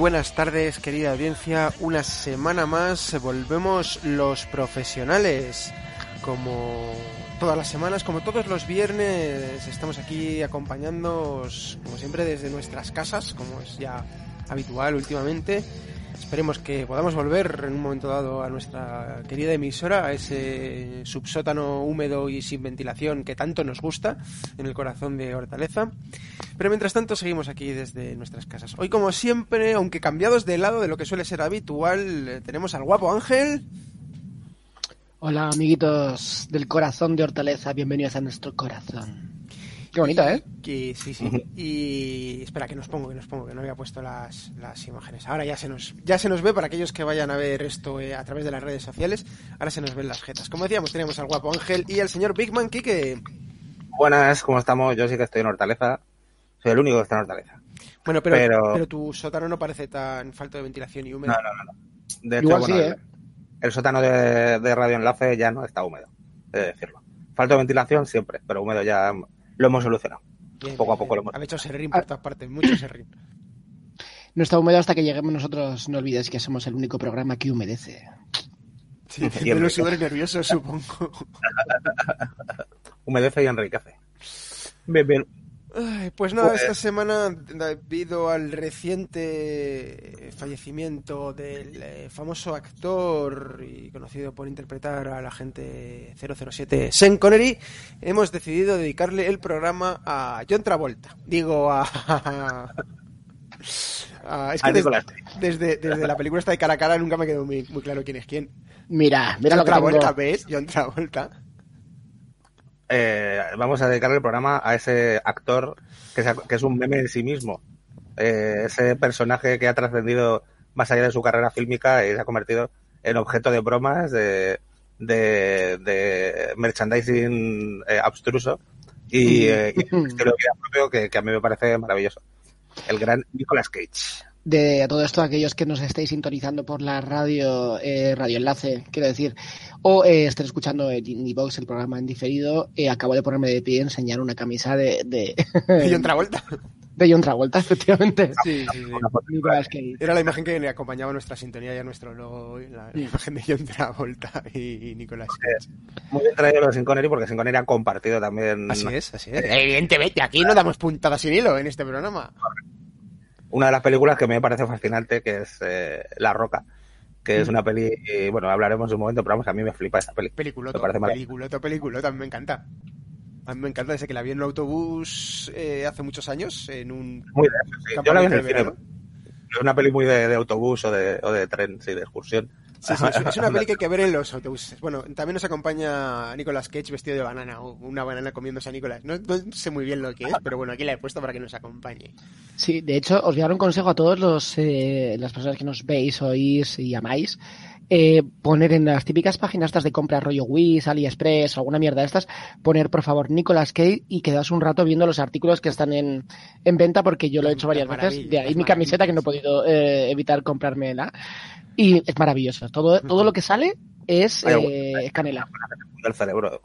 Buenas tardes, querida audiencia. Una semana más volvemos los profesionales. Como todas las semanas, como todos los viernes, estamos aquí acompañándoos, como siempre, desde nuestras casas, como es ya habitual últimamente. Esperemos que podamos volver en un momento dado a nuestra querida emisora, a ese subsótano húmedo y sin ventilación que tanto nos gusta en el corazón de Hortaleza. Pero mientras tanto seguimos aquí desde nuestras casas. Hoy como siempre, aunque cambiados de lado de lo que suele ser habitual, eh, tenemos al guapo Ángel. Hola amiguitos del corazón de Hortaleza, bienvenidos a nuestro corazón. Qué bonita, ¿eh? Que, sí, sí. Y espera, que nos pongo, que nos pongo, que no había puesto las, las imágenes. Ahora ya se nos ya se nos ve para aquellos que vayan a ver esto eh, a través de las redes sociales. Ahora se nos ven las jetas. Como decíamos, tenemos al guapo Ángel y al señor Big Man Kike. Buenas, ¿cómo estamos? Yo sí que estoy en Hortaleza. Soy el único que está en Hortaleza. Bueno, pero, pero... tu sótano no parece tan falto de ventilación y húmedo. No, no, no. De hecho, Igual bueno, sí, el, ¿eh? el sótano de, de Radio Enlace ya no está húmedo, he de decirlo. Falta de ventilación siempre, pero húmedo ya lo hemos solucionado. Bien, poco a bien, poco lo hemos- Han hecho serrín por todas partes, mucho serrín. No está húmedo hasta que lleguemos nosotros. No olvides que somos el único programa que humedece. Sí, de los sudores nerviosos, supongo. Humedece y enriquece. Bien, bien. Ay, pues nada, Pues- esta semana, debido al reciente fallecimiento del eh, famoso actor y conocido por interpretar al agente 007 Sean Connery, hemos decidido dedicarle el programa a John Travolta. Digo, a... a- es que desde, desde la película esta de cara a cara nunca me quedó muy, muy claro quién es quién. Mira, mira lo John que Travolta, tengo. ¿ves? John Travolta. Eh, vamos a dedicarle el programa a ese actor que, se que es un meme en sí mismo. Eh, ese personaje que ha trascendido más allá de su carrera fílmica y se ha convertido en objeto de bromas de, de, de merchandising eh, abstruso y, eh, y un estilo de vida propio que, que a mí me parece maravilloso. El gran Nicolas Cage. De todo esto, aquellos que nos estéis sintonizando por la radio, eh, radio enlace, quiero decir, o eh, estén escuchando en Indievox el programa en diferido, eh, acabo de ponerme de pie y enseñar una camisa de, de, Y otra vuelta. de John Travolta, efectivamente. Sí, sí. Era la imagen que le acompañaba a nuestra sintonía y a nuestro logo, la, la imagen de John Travolta y, y Nicolas Cage. Muy bien traído lo de Sin Connery porque Sin Connery ha compartido también Así es, así es. Evidentemente, aquí no damos puntada sin hilo en este programa. Una de las películas que me parece fascinante, que es eh, La Roca, que es una peli, y, bueno, hablaremos en un momento, pero vamos, a mí me flipa esa peli. Peliculoto, peliculoto, peliculoto, a mí me encanta. A mí me encanta desde que la vi en un autobús eh, hace muchos años, en un Muy sí. Yo la vi en el cine. Es una peli muy de, de autobús o de, o de tren, sí, de excursión. Sí, sí, es, una peli que hay que ver en los autobuses. Bueno, también nos acompaña Nicolas Cage vestido de banana, o una banana comiéndose a Nicolas. No, no sé muy bien lo que es, pero bueno, aquí la he puesto para que nos acompañe. Sí, de hecho, os voy a dar un consejo a todos los eh, las personas que nos veis, oís y amáis. Eh, poner en las típicas páginas estas de compra rollo Wish, AliExpress o alguna mierda de estas, poner por favor Nicolas Cage y quedaos un rato viendo los artículos que están en, en venta porque yo lo he hecho varias veces. De ahí mi camiseta que no he podido eh, evitar comprármela. Y es maravilloso. Todo, todo lo que sale es Hay eh, es canela. del cerebro.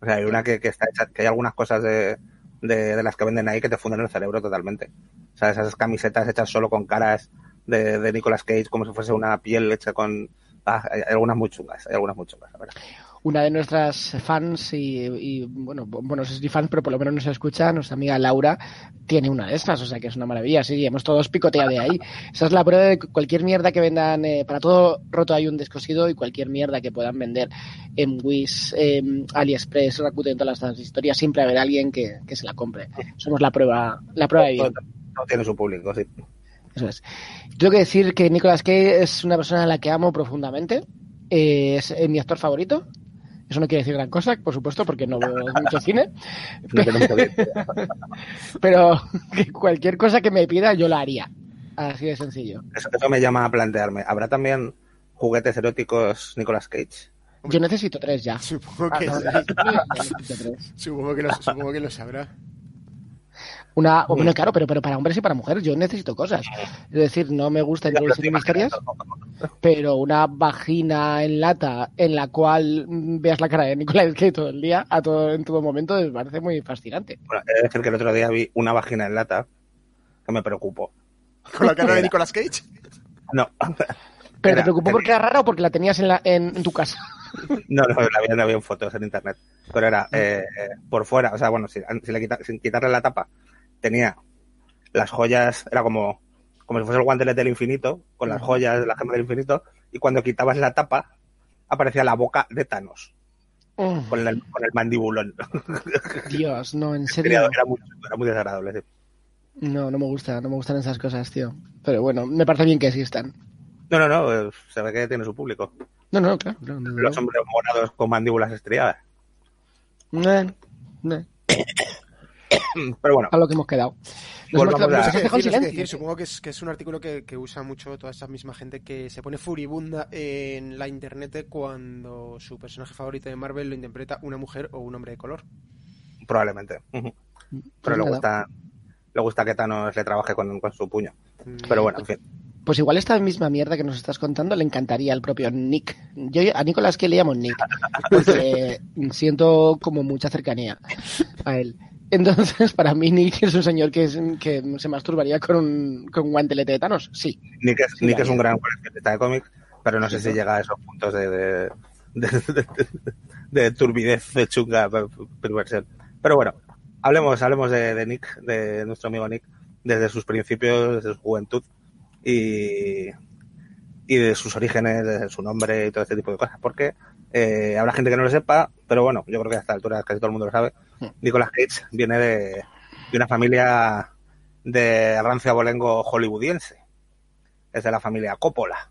O sea, hay una que, que está hecha, que hay algunas cosas de, de, de las que venden ahí que te funden el cerebro totalmente. O sea, esas camisetas hechas solo con caras de, de Nicolas Cage, como si fuese una piel hecha con... Ah, hay algunas muy chungas, hay algunas muy chungas, la verdad. Una de nuestras fans y, y, bueno, bueno, no sé si fans, pero por lo menos nos escucha, nuestra amiga Laura tiene una de estas, o sea que es una maravilla, sí, hemos todos picoteado de ahí. Esa es la prueba de que cualquier mierda que vendan, eh, para todo roto hay un descosido y cualquier mierda que puedan vender en Wish, en AliExpress, Rakuten, todas las historias, siempre habrá alguien que, que se la compre. Somos la prueba, la prueba de todo tiene su público, sí. Eso es. Tengo que decir que Nicolas Cage es una persona a la que amo profundamente. Eh, es eh, mi actor favorito. Eso no quiere decir gran cosa, por supuesto, porque no veo mucho cine. Pero que cualquier cosa que me pida, yo la haría. Así de sencillo. Eso, eso me llama a plantearme. ¿Habrá también juguetes eróticos Nicolas Cage? Yo necesito tres ya. Supongo Ah, que, no, sí. necesito tres. supongo que, lo, supongo que lo sabrá. Una, o bueno, claro, pero, pero para hombres y para mujeres yo necesito cosas. Es decir, no me gusta introducir misterias, pero una vagina en lata en la cual veas la cara de Nicolas Cage todo el día, a todo, en todo momento, me parece muy fascinante. Bueno, he de decir que el otro día vi una vagina en lata que me preocupó. ¿Con la cara de Nicolas Cage? No, ¿Pero te preocupó porque era rara o porque la tenías en, la, en, en tu casa? no, no, la había, no había fotos en internet. Pero era eh, eh, por fuera, o sea, bueno, le quita- sin quitarle la tapa, tenía las joyas, era como, como si fuese el guantelete del infinito, con las joyas de la gema del infinito, y cuando quitabas la tapa, aparecía la boca de Thanos, Oh, con el, con el mandibulón. Dios, no, en Era, serio. era muy, era muy desagradable. sí. No, no me gusta, no me gustan esas cosas, tío. Pero bueno, me parece bien que existan. No, no, no, eh, se ve que tiene su público. No, no, claro. No, no, no. Los hombres morados con mandíbulas estriadas. Eh, eh, Pero bueno, a lo que hemos quedado. Nos hemos a- No decir, no decir. Supongo que es, que es un artículo que, que usa mucho toda esa misma gente que se pone furibunda en la internet cuando su personaje favorito de Marvel lo interpreta una mujer o un hombre de color. probablemente. Ujú. Pero Pues le nada. gusta, le gusta que Thanos le trabaje con, con su puño. Pero bueno, en fin. Pues igual esta misma mierda que nos estás contando le encantaría al propio Nick. Yo a Nicolás que le llamo Nick, porque siento como mucha cercanía a él. Entonces, para mí Nick es un señor que, es- que se masturbaría con un, con un guantelete de Thanos. Sí. Nick es, Sí, Nick la es un gran coleccionista de cómics, pero no sé si llega a esos puntos de, de, de, de- de turbidez, de chunga, per- perversión. Pero bueno, hablemos, hablemos de Nick, de nuestro amigo Nick, desde sus principios, desde su juventud y, y de sus orígenes, de su nombre y todo este tipo de cosas. Porque eh, habrá gente que no lo sepa, pero bueno, yo creo que a esta altura casi todo el mundo lo sabe. Nicolas Cage viene de, de una familia de rancio abolengo hollywoodiense. Es de la familia Coppola,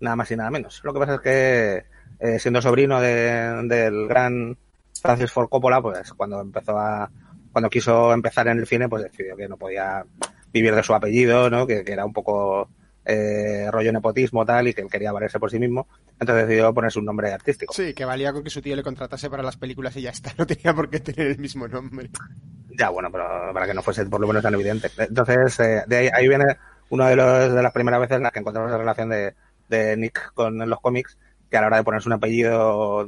nada más y nada menos. Lo que pasa es que, eh, siendo sobrino de- del gran Francis Ford Coppola, pues cuando empezó a, cuando quiso empezar en el cine, pues decidió que no podía vivir de su apellido, ¿no? Que, que era un poco eh, rollo nepotismo tal y que él quería valerse por sí mismo, entonces decidió ponerse un nombre artístico. Sí, que valía con que su tío le contratase para las películas y ya está, no tenía por qué tener el mismo nombre. Ya, bueno, pero para que no fuese por lo menos tan evidente. Entonces, eh, de ahí, ahí viene una de, los, de las primeras veces en las que encontramos la relación de, de Nick con los cómics, que a la hora de ponerse un apellido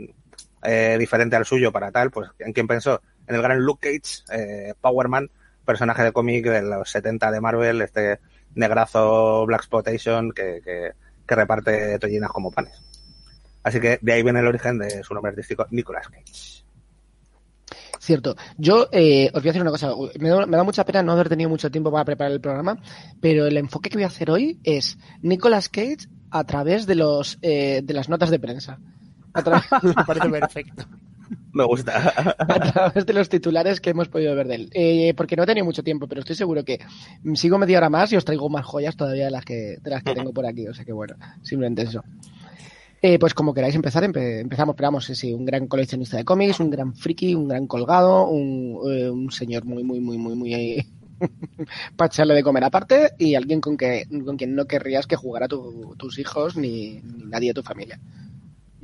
eh, diferente al suyo para tal, pues ¿en quién pensó? En el gran Luke Cage, eh, Powerman, personaje de cómic de los 70 de Marvel, este negrazo Black Spotation que, que, que reparte tollinas como panes. Así que de ahí viene el origen de su nombre artístico, Nicolas Cage. Cierto. Yo eh, os voy a decir una cosa. Me da, me da, mucha pena no haber tenido mucho tiempo para preparar el programa, pero el enfoque que voy a hacer hoy es Nicolas Cage a través de los eh, de las notas de prensa. A través... Me parece perfecto. Me gusta. A través de los titulares que hemos podido ver de él. Eh, porque no he tenido mucho tiempo, pero estoy seguro que sigo media hora más y os traigo más joyas todavía de las que, de las que tengo por aquí. O sea que bueno, simplemente eso. Eh, pues como queráis empezar, empe empezamos, pero vamos, sí, un gran coleccionista de cómics, un gran friki, un gran colgado, un, eh, un señor muy, muy, muy, muy, muy eh, para echarle de comer aparte y alguien con, que, con quien no querrías que jugara tu, tus hijos ni, ni, nadie de tu familia.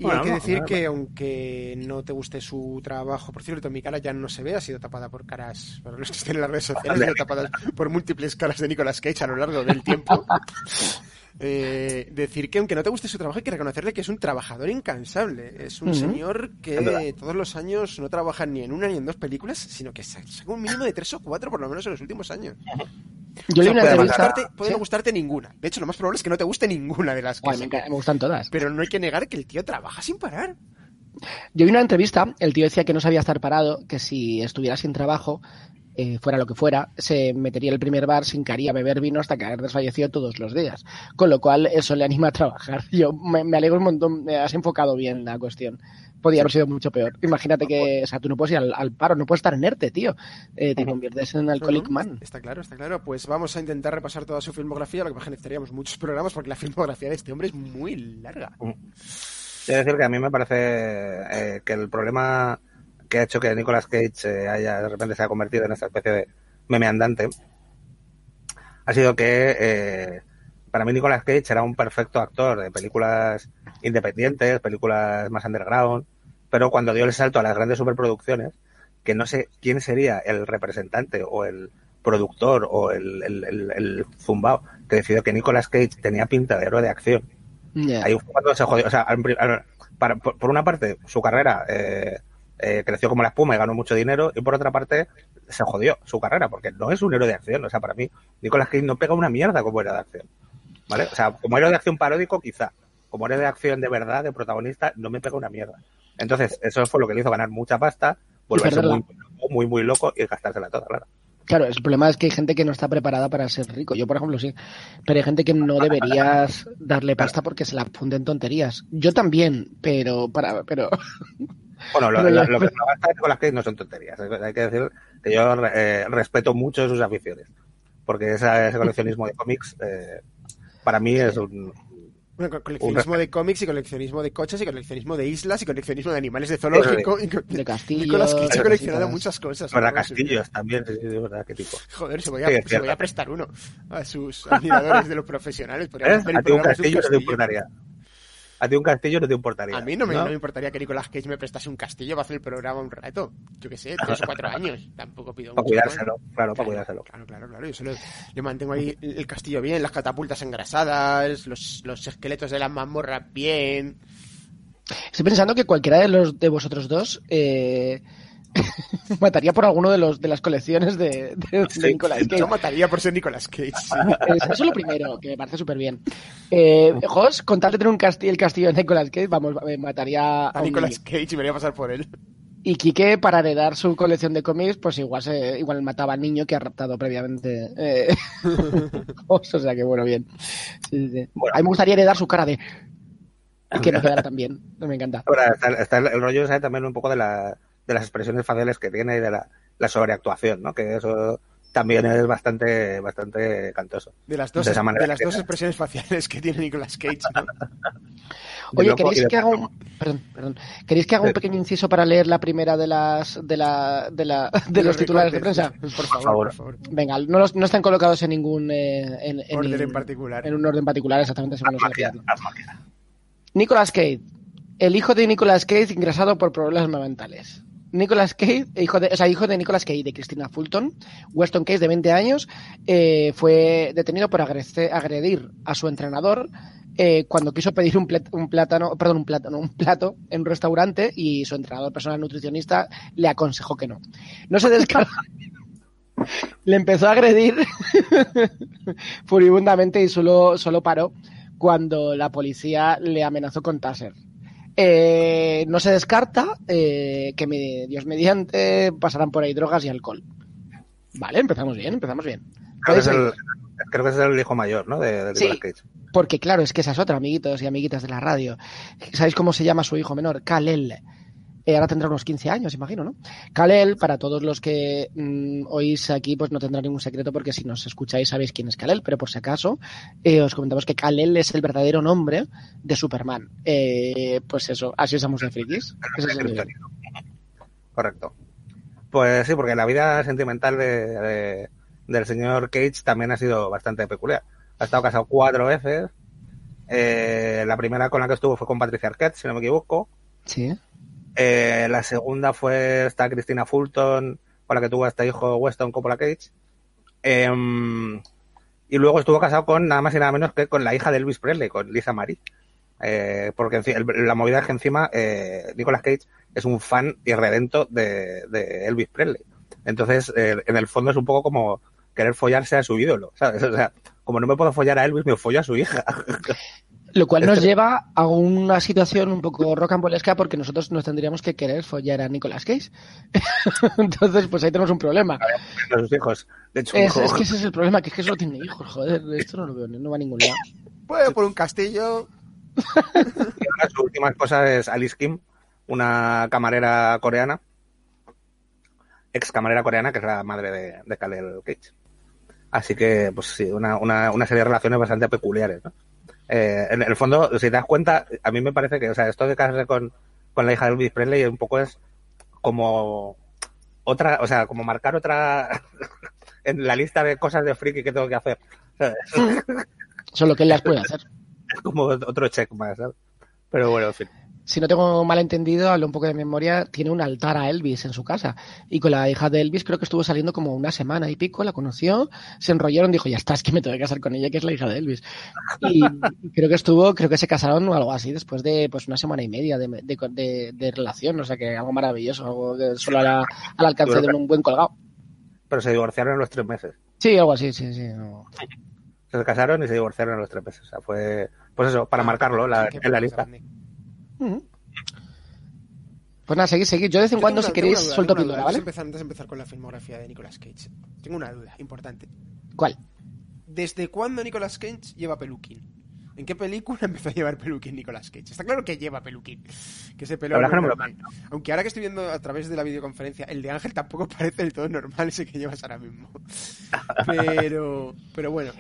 Y bueno, hay que decir que aunque no te guste su trabajo, por cierto, mi cara ya no se ve, ha sido tapada por caras, para los que estén en las redes sociales, ha sido tapada por múltiples caras de Nicolas Cage a lo largo del tiempo. Eh, decir que aunque no te guste su trabajo hay que reconocerle que es un trabajador incansable. Es un uh -huh. señor que todos los años no trabaja ni en una ni en dos películas, sino que saca un mínimo de tres o cuatro por lo menos en los últimos años. Yo leí una puede, entrevista... gustarte, puede ¿Sí? no gustarte ninguna. De hecho, lo más probable es que no te guste ninguna de las que me, me, gustan todas. Pero no hay que negar que el tío trabaja sin parar. Yo vi una entrevista, el tío decía que no sabía estar parado, que si estuviera sin trabajo, eh, fuera lo que fuera, se metería el primer bar, se hincaría a beber vino hasta caer desfallecido todos los días. Con lo cual, eso le anima a trabajar. Yo me, me alegro un montón, me has enfocado bien la cuestión. Podría haber sido mucho peor. Imagínate que, o sea, tú no puedes ir al, al paro, no puedes estar inerte, tío. Eh, te conviertes en alcoholic man. Está claro, está claro. Pues vamos a intentar repasar toda su filmografía, lo que necesitaríamos muchos programas porque la filmografía de este hombre es muy larga. Quiero decir que a mí me parece eh, que el problema que ha hecho que Nicolas Cage eh, haya de repente se ha convertido en esta especie de meme andante ha sido que eh, para mí Nicolas Cage era un perfecto actor de películas independientes, películas más underground, pero cuando dio el salto a las grandes superproducciones, que no sé quién sería el representante o el productor o el, el, el, el zumbao que decidió que Nicolas Cage tenía pinta de héroe de acción. Yeah. Ahí fue cuando se jodió. O sea, para, por, por, una parte, su carrera eh, eh, creció como la espuma y ganó mucho dinero, y por otra parte, se jodió su carrera, porque no es un héroe de acción. O sea, para mí, Nicolas Cage no pega una mierda como héroe de acción. ¿Vale? O sea, como héroe de acción paródico, quizá. Como héroe de acción de verdad, de protagonista, no me pega una mierda. Entonces, eso fue lo que le hizo ganar mucha pasta, volverse muy, muy, muy loco y gastársela toda, claro. Claro, el problema es que hay gente que no está preparada para ser rico. Yo, por ejemplo, sí. Pero hay gente que no deberías darle pasta porque se la funden tonterías. Yo también, pero para, pero. Bueno, lo, lo, lo que no gasta con las que no son tonterías. Hay que decir que yo eh, respeto mucho sus aficiones. Porque esa, ese coleccionismo de cómics, eh, para mí es un, bueno, coleccionismo de cómics y coleccionismo de coches y coleccionismo de islas y coleccionismo de animales de zoológico. De, de castillos. Nicolas Cage ha coleccionado muchas cosas. Para castillos también, sí, de verdad, qué tipo. Joder, se voy, a, sí, se voy a prestar uno a sus admiradores de los profesionales. ¿Eh? A ti un castillo no te importaría. A ti un castillo no te importaría. A mí no me, ¿no? no me importaría que Nicolas Cage me prestase un castillo para hacer el programa un rato. Yo qué sé, tres o cuatro años. Tampoco pido Para cuidárselo, claro, claro, para cuidárselo. Claro, claro, claro. Yo, solo, yo mantengo ahí el castillo bien, las catapultas engrasadas, los, los esqueletos de las mazmorras bien. Estoy pensando que cualquiera de los de vosotros dos eh, mataría por alguno de los de las colecciones de, de, Nicolas Cage. Yo mataría por ser Nicolas Cage. Sí. Eso es lo primero, que me parece súper bien. Eh, Jos, con tal de tener un castillo, el castillo de Nicolas Cage, vamos, me mataría a, a Nicolas Cage y me voy a pasar por él. Y Quique, para heredar su colección de cómics, pues igual se, igual mataba al niño que ha raptado previamente. Eh, o sea que bueno, bien. Sí, sí. Bueno. A mí me gustaría heredar su cara de. Y que me quedara también. Me encanta. Ahora, está, está el rollo ¿sabes? también un poco de la de las expresiones faciales que tiene y de la, la sobreactuación, ¿no? Que eso también es bastante bastante cantoso. De las dos, de, de las dos expresiones faciales que tiene Nicolas Cage, ¿no? Oye, ¿queréis que haga un, perdón, perdón. ¿Queréis que haga un pequeño inciso para leer la primera de las de la de la de los titulares de prensa? Por favor, favor. por favor. Venga, no, los- no están colocados en ningún eh, en, en Orden ningún- en particular. en un orden particular, exactamente según los magia. Nicolas Cage, el hijo de Nicolas Cage ingresado por problemas mentales. Nicolas Cage, hijo de, o sea, hijo de Nicolas Cage y de Christina Fulton, Weston Cage de 20 años, eh, fue detenido por agredir a su entrenador eh, cuando quiso pedir un, un plátano, perdón, un plátano, un plato en un restaurante y su entrenador personal nutricionista le aconsejó que no. No se descarga. le empezó a agredir furibundamente y solo, solo paró cuando la policía le amenazó con taser. Eh, no se descarta eh, que, me- Dios mediante, pasarán por ahí drogas y alcohol. Vale, empezamos bien, empezamos bien. Creo que, es el, creo que es el hijo mayor, ¿no? De, de Sí. Nicolas Cage. Porque claro, es que esa es otra, amiguitos y amiguitas de la radio. ¿Sabéis cómo se llama su hijo menor? Kalel. Eh, ahora tendrá unos 15 años, imagino, ¿no? Kalel, para todos los que mm, oís aquí, pues no tendrá ningún secreto porque si nos escucháis sabéis quién es Kalel, pero por si acaso eh, os comentamos que Kalel es el verdadero nombre de Superman. Eh, pues eso, así usamos de frikis. Es. Correcto. Pues sí, porque la vida sentimental de, de- del señor Cage también ha sido bastante peculiar. Ha estado casado cuatro veces. Eh, la primera con la que estuvo fue con Patricia Arquette, si no me equivoco. Sí. Eh, la segunda fue esta Cristina Fulton, con la que tuvo este hijo Weston Coppola Cage. Em, y luego estuvo casado con nada más y nada menos que con la hija de Elvis Presley, con Lisa Marie. Eh, porque la movida es que encima eh, Nicolas Cage es un fan irredento de, de Elvis Presley. Entonces, eh, en el fondo es un poco como querer follarse a su ídolo, ¿sabes? O sea, como no me puedo follar a Elvis, me follo a su hija. Lo cual nos lleva a una situación un poco rocambolesca porque nosotros nos tendríamos que querer follar a Nicolas Cage. Entonces, pues ahí tenemos un problema. a sus hijos. De hecho, Es, es que ese es el problema, que es que solo tiene hijos, joder, esto no lo veo, no va a ningún lado. Puede por un castillo. Y ahora su última esposa es Alice Kim, una camarera coreana, ex camarera coreana, que es la madre de, de Kalel Cage. Así que, pues sí, una, una, una serie de relaciones bastante peculiares, ¿no? Eh, en el fondo, si te das cuenta, a mí me parece que, o sea, esto de casarse con, con la hija de Elvis Presley un poco es como otra, o sea, como marcar otra en la lista de cosas de friki que tengo que hacer. ¿sabes? Solo que él las puede hacer. Es como otro check más, ¿sabes? Pero bueno, en fin. Si no tengo mal entendido, hablo un poco de memoria, tiene un altar a Elvis en su casa. Y con la hija de Elvis creo que estuvo saliendo como una semana y pico, la conoció, se enrollaron, dijo, ya está, es que me tengo que casar con ella, que es la hija de Elvis. Y creo que estuvo, creo que se casaron o algo así después de pues una semana y media de, de, de- de relación, o sea que algo maravilloso, algo que solo a la- al alcance de un buen colgado. Pero se divorciaron en los tres meses. Sí, algo así, sí, sí. no. Se casaron y se divorciaron en los tres meses. O sea, fue, pues eso, para marcarlo la- en la lista. Pues nada, seguid, seguid. Yo de vez en Yo cuando, si queréis, duda, suelto píldora, ¿vale? empezar- antes de empezar con la filmografía de Nicolas Cage, tengo una duda importante. ¿Cuál? ¿Desde cuándo Nicolas Cage lleva peluquín? ¿En qué película empezó a llevar peluquín Nicolas Cage? Está claro que lleva peluquín. Que ese pelo no. Aunque ahora que estoy viendo a través de la videoconferencia, el de Ángel tampoco parece del todo normal ese que llevas ahora mismo. Pero, pero bueno.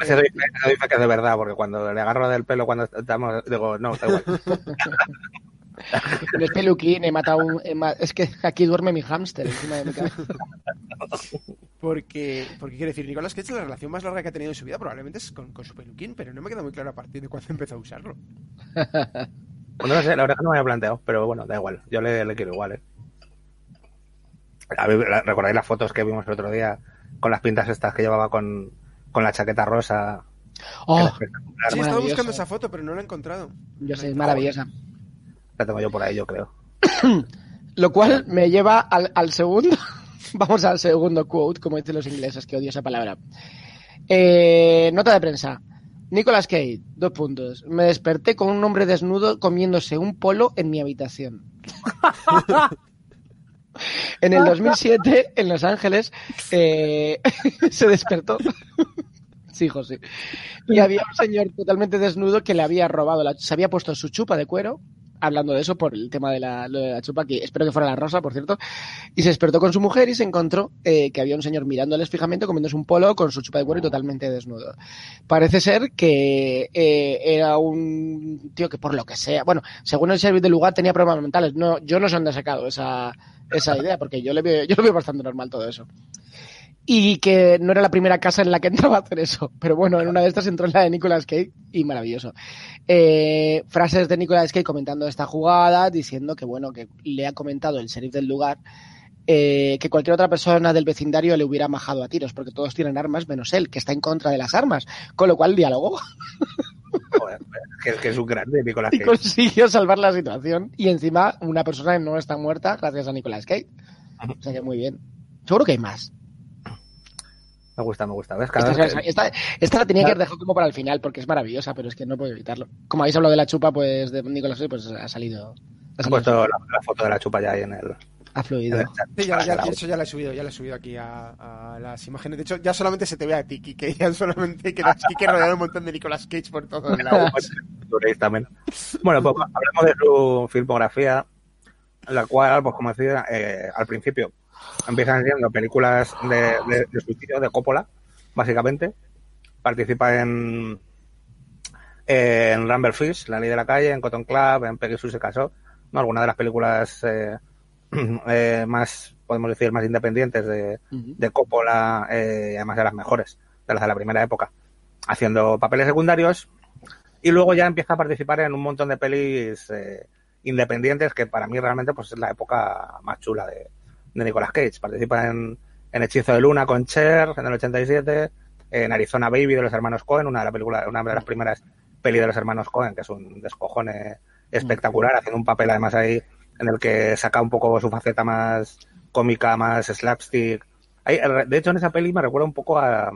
Doy fe que es de verdad, porque cuando le agarro del pelo cuando estamos, digo, no, da igual. No es peluquín, he matado un... he ma- Es que aquí duerme mi hámster encima de mi cama. Porque, porque quiero decir, Nicolas Cage la relación más larga que ha tenido en su vida probablemente es con, con su peluquín, pero no me queda muy claro a partir de cuándo empezó a usarlo. Pues no lo sé, la verdad que no me había planteado, pero bueno, da igual. Yo le, le quiero igual, ¿eh? A ver, la- ¿Recordáis las fotos que vimos el otro día con las pintas estas que llevaba con, con la chaqueta rosa? Oh. Sí, estaba buscando esa foto, pero no la he encontrado. yo sé, es maravillosa. La tengo yo por ahí, yo creo. Lo cual me lleva al, segundo. Vamos al segundo quote, como dicen los ingleses, que odio esa palabra. Eh, nota de prensa. Nicolas Cage, dos puntos. Me desperté con un hombre desnudo comiéndose un polo en mi habitación. en el 2007, en Los Ángeles, eh, se despertó. sí, José. Y había un señor totalmente desnudo que le había robado, la, se había puesto su chupa de cuero, hablando de eso por el tema de la, lo de la chupa, que espero que fuera la rosa, por cierto, y se despertó con su mujer y se encontró eh, que había un señor mirándoles fijamente, comiéndose un polo con su chupa de cuero y totalmente desnudo. Parece ser que eh, era un tío que por lo que sea, bueno, según el servicio del lugar tenía problemas mentales. No, yo no sé dónde ha sacado esa, esa idea, porque yo le veo, yo lo veo bastante normal todo eso y que no era la primera casa en la que entraba a hacer eso. Pero bueno, en una de estas entró en la de Nicolas Cage y maravilloso. Eh, frases de Nicolas Cage comentando esta jugada, diciendo que bueno, que le ha comentado el sheriff del lugar eh, que cualquier otra persona del vecindario le hubiera majado a tiros, porque todos tienen armas menos él, que está en contra de las armas. Con lo cual dialogó. Joder, que, que es un grande Nicolas y Cage. consiguió salvar la situación. Y encima, una persona no está muerta gracias a Nicolas Cage. O sea que muy bien. Seguro que hay más. Me gusta, me gusta. ¿Ves? Cada Esta, vez que- esta- esta la tenía que haber dejado como para el final porque es maravillosa, pero es que no puedo evitarlo. Como habéis hablado de la chupa, pues de Nicolas Cage, pues ha salido. Ha, He salido- puesto la, la foto de la chupa ya ahí en el, ha fluido. el. Sí, ya, que la- eso ya lo he subido, ya lo he subido aquí a, a las imágenes. De hecho, ya solamente se te ve a ti, que ya solamente quedas Kike rodeado de un montón de Nicolas Cage por todos lados. Turéis también. Bueno, pues hablemos de su filmografía, la cual, pues como decía, eh, al principio empiezan siendo películas de, de, de suicidio, de Coppola, básicamente. Participa en, en Rumble Fish, La Ley de la Calle, en Cotton Club, en Peggy Sue se casó, ¿no? Algunas de las películas eh, eh, más, podemos decir, más independientes de, de Coppola, eh, además de las mejores, de las de la primera época, haciendo papeles secundarios y luego ya empieza a participar en un montón de pelis eh, independientes que para mí realmente pues es la época más chula de, de Nicolas Cage. Participa en, en Hechizo de Luna con Cher en el 87, en Arizona Baby de los hermanos Cohen, una de, la película, una de las primeras pelis de los hermanos Cohen, que es un descojone espectacular, haciendo un papel además ahí en el que saca un poco su faceta más cómica, más slapstick. Ahí, de hecho, en esa peli me recuerda un poco a,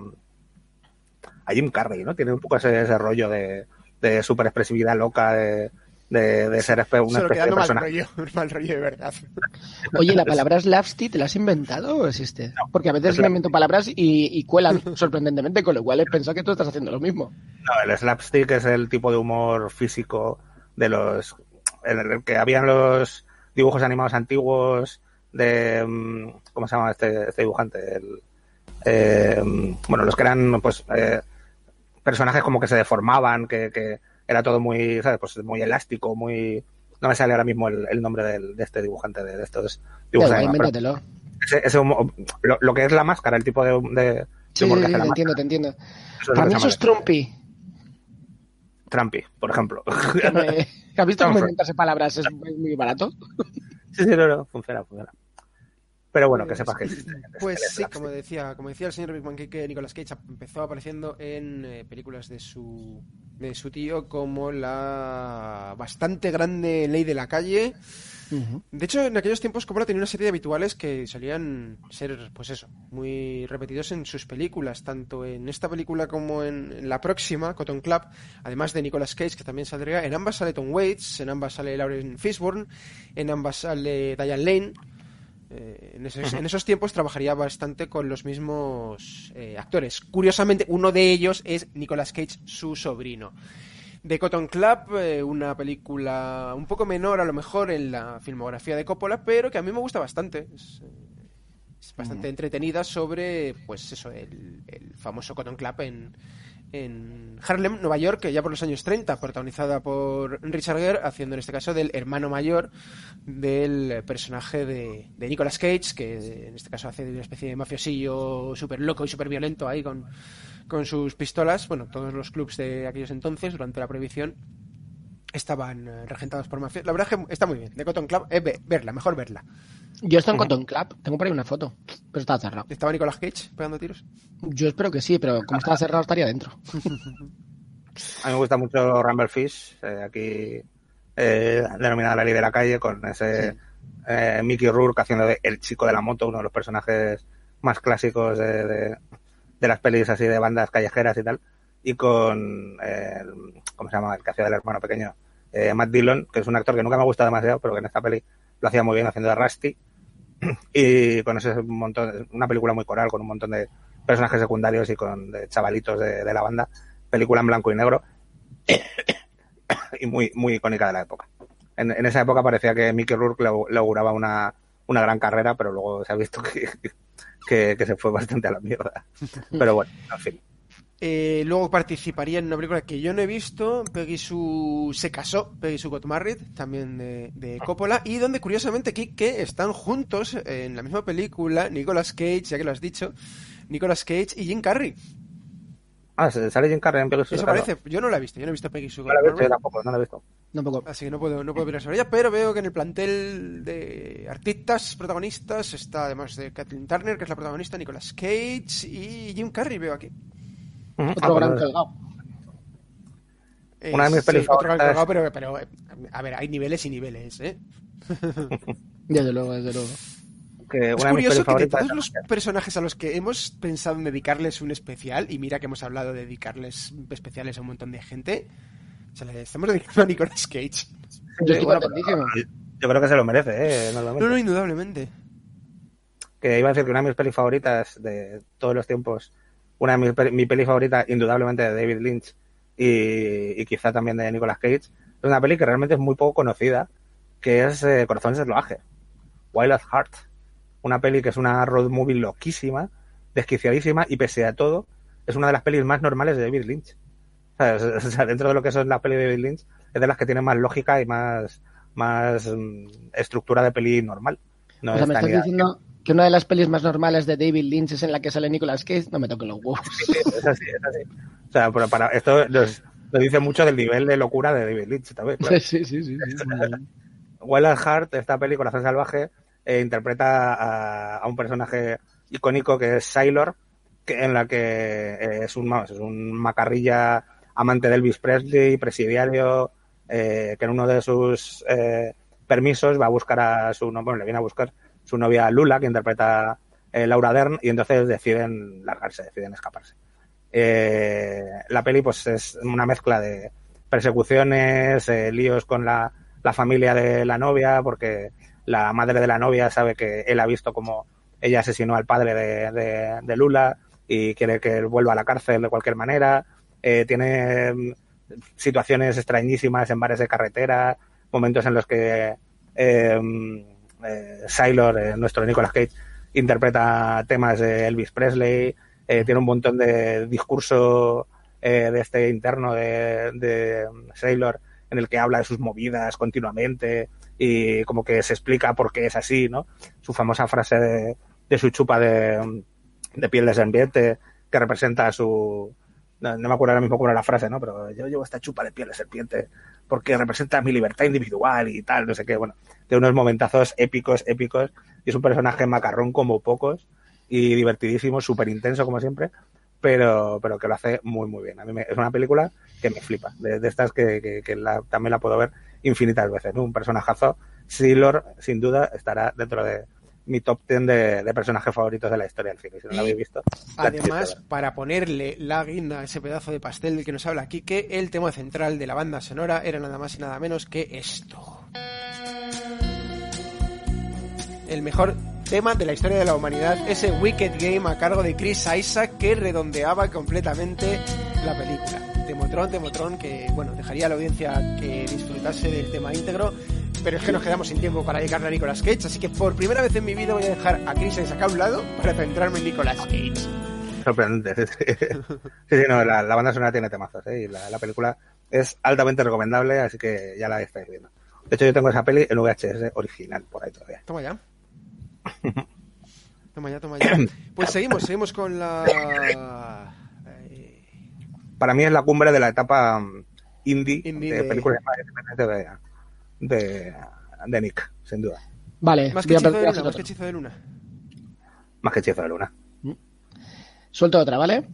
a Jim Carrey, ¿no? Tiene un poco ese, ese rollo de, de super expresividad loca, de, de, de ser una Solo especie de quedando mal rollo, mal rollo de verdad. Oye, ¿la palabra slapstick te la has inventado o existe? Porque a veces es me invento palabras y, y cuelan sorprendentemente, con lo cual he pensado que tú estás haciendo lo mismo. No, el slapstick es el tipo de humor físico de los en el que habían los dibujos animados antiguos de mm, ¿cómo se llama este, este dibujante? El, eh, bueno, los que eran pues eh, personajes como que se deformaban, que, que era todo muy, ¿sabes? Pues muy elástico, muy no me sale ahora mismo el, el nombre del- de este dibujante de, de estos pero ese- ese humor- lo, lo que es la máscara, el tipo de, de Sí, humor sí, que sí, hace la te máscara, entiendo, te entiendo. eso Para mí eso es Trumpy. Trumpy, por ejemplo. ¿Has visto cómo inventarse palabras? Es muy barato. Sí, sí, no, no, funciona, funciona. Pero bueno, que sepas que existe. Pues sí, como decía, como decía el señor Big Man que Nicolas Cage empezó apareciendo en eh, películas de su de su tío como la bastante grande Ley de la Calle. De hecho, en aquellos tiempos Coppola tenía una serie de habituales que solían ser, pues eso, muy repetidos en sus películas, tanto en esta película como en, en la próxima, Cotton Club, además de Nicolas Cage, que también saldría. En ambas sale Tom Waits, en ambas sale Lauren Fishburne, en ambas sale Diane Lane. Eh, en, esos, en esos tiempos trabajaría bastante con los mismos eh, actores. Curiosamente, uno de ellos es Nicolas Cage, su sobrino. The Cotton Club, eh, una película un poco menor a lo mejor en la filmografía de Coppola, pero que a mí me gusta bastante. Es, es bastante entretenida sobre, pues eso, el, el famoso Cotton Club en, en Harlem, Nueva York, ya por los años 30, protagonizada por Richard Gere, haciendo en este caso del hermano mayor del personaje de, de Nicolas Cage, que en este caso hace de una especie de mafiosillo súper loco y súper violento ahí con, con sus pistolas. Bueno, todos los clubs de aquellos entonces, durante la prohibición, estaban eh, regentados por mafias. La verdad es que está muy bien. The Cotton Club, es verla, mejor verla. Yo estoy en Cotton Club, tengo por ahí una foto, pero está cerrado. ¿Estaba Nicolas Cage pegando tiros? Yo espero que sí, pero como estaba cerrado estaría dentro. A mí me gusta mucho Rumble Fish, eh, aquí eh, denominada la ley de la calle, con ese eh, Mickey Rourke haciendo de el chico de la moto, uno de los personajes más clásicos de, de, de las pelis así de bandas callejeras y tal, y con, eh, ¿cómo se llama? El que hacía del hermano pequeño, eh, Matt Dillon, que es un actor que nunca me gusta demasiado, pero que en esta peli lo hacía muy bien haciendo de Rusty, y con ese montón, una película muy coral, con un montón de personajes secundarios y con de chavalitos de, de la banda, película en blanco y negro y muy muy icónica de la época. en, en esa época parecía que Mickey Rourke le, le auguraba una, una gran carrera, pero luego se ha visto que, que, que se fue bastante a la mierda. Pero bueno, en fin. Eh, luego participaría en una película que yo no he visto, Peggy Sue se casó, Peggy Sue got married, también de, de Coppola, y donde curiosamente aquí que están juntos en la misma película Nicolas Cage, ya que lo has dicho, Nicolas Cage y Jim Carrey. Ah, se- sale Jim Carrey en Peggy Sue Eso parece, yo no la he visto, yo no he visto Peggy Sue No got la he visto, married, yo tampoco, no la he visto. Tampoco. así que no puedo, no puedo opinar sobre ella, pero veo que en el plantel de artistas protagonistas está además de Kathleen Turner, que es la protagonista, Nicolas Cage y Jim Carrey veo aquí. Otro Ah, pues gran colgado. Una de mis Eh, pelis sí, otro gran favoritas- colgado, pero, pero, eh, a ver, hay niveles y niveles, ¿eh? Desde luego, desde luego. Que Es curioso que de todos los personajes a los que hemos pensado en dedicarles un especial, y mira que hemos hablado de dedicarles especiales a un montón de gente, se le estamos dedicando a Nicolas Cage. Yo estoy bueno. Yo creo que se lo merece, ¿eh? No, no, indudablemente. Que iba a decir que una de mis pelis favoritas de todos los tiempos, una de mis mi peli favorita, indudablemente de David Lynch y, y quizá también de Nicolas Cage, es una peli que realmente es muy poco conocida, que es eh, Corazón salvaje, Wild at Heart. Una peli que es una road movie loquísima, desquiciadísima y pese a todo, es una de las pelis más normales de David Lynch. ¿Sabes? O sea, dentro de lo que son las pelis de David Lynch, es de las que tienen más lógica y más, más mm, estructura de peli normal. No o sea, me estás diciendo que una de las pelis más normales de David Lynch es en la que sale Nicolas Cage. No me toquen los huevos. es así, es así. O sea, pero para esto nos, nos dice mucho del nivel de locura de David Lynch también. claro. sí, sí, sí. sí. Wild at Heart, esta peli Corazón Salvaje, eh, interpreta a, a un personaje icónico que es Sailor, que, en la que eh, es un vamos, es un macarrilla amante de Elvis Presley, presidiario, eh, que en uno de sus eh, permisos va a buscar a su no- bueno, le viene a buscar su novia Lula, que interpreta eh, Laura Dern, y entonces deciden largarse, deciden escaparse. Eh, la peli pues es una mezcla de persecuciones, eh, líos con la, la familia de la novia, porque la madre de la novia sabe que él ha visto como ella asesinó al padre de, de- Lula y quiere que él vuelva a la cárcel de cualquier manera. Tiene mm, situaciones extrañísimas en bares de carretera, momentos en los que mm, eh, Sailor, eh, nuestro Nicolas Cage, interpreta temas de Elvis Presley, eh, tiene un montón de discurso eh, de este interno de, de Sailor en el que habla de sus movidas continuamente y como que se explica por qué es así, ¿no? Su famosa frase de, de su chupa de, de piel de serpiente que representa su... No, no me acuerdo ahora mismo cuál era la frase, ¿no? Pero yo llevo esta chupa de piel de serpiente porque representa mi libertad individual y tal, no sé qué. Bueno, de unos momentazos épicos, épicos. Y es un personaje macarrón como pocos y divertidísimo, súper intenso como siempre, pero, pero que lo hace muy, muy bien. A mí me- es una película que me flipa, de, de estas que, que- que la- también la puedo ver infinitas veces. ¿no? Un personajazo. Sailor, sin duda, estará dentro de mi top 10 de, de personajes favoritos de la historia del cine. Si no lo habéis visto, Además, para ponerle la guinda a ese pedazo de pastel del que nos habla aquí, que el tema central de la banda sonora era nada más y nada menos que esto. El mejor tema de la historia de la humanidad, ese Wicked Game a cargo de Chris Isaac que redondeaba completamente la película. Temotron, Temotron, que bueno, dejaría a la audiencia que disfrutase del tema íntegro, pero es que nos quedamos sin tiempo para dedicarle a Nicolas Cage, así que por primera vez en mi vida voy a dejar a Chris Isaac a un lado para centrarme en Nicolas Cage. Sorprendente. Sí, sí, sí, no, la, la banda sonora tiene temazos, ¿eh? Y la, la película es altamente recomendable, así que ya la estáis viendo. De hecho, yo tengo esa peli en VHS original por ahí todavía. Toma ya. Toma ya, toma ya. Pues seguimos, seguimos con la... eh, Para mí es la cumbre de la etapa mm, indie, Indie de, de- películas más independientes de, de, de Nick, sin duda. Vale, Más que hechizo de luna, más que hechizo de luna. Más que Hechizo de Luna. Suelto otra, ¿vale?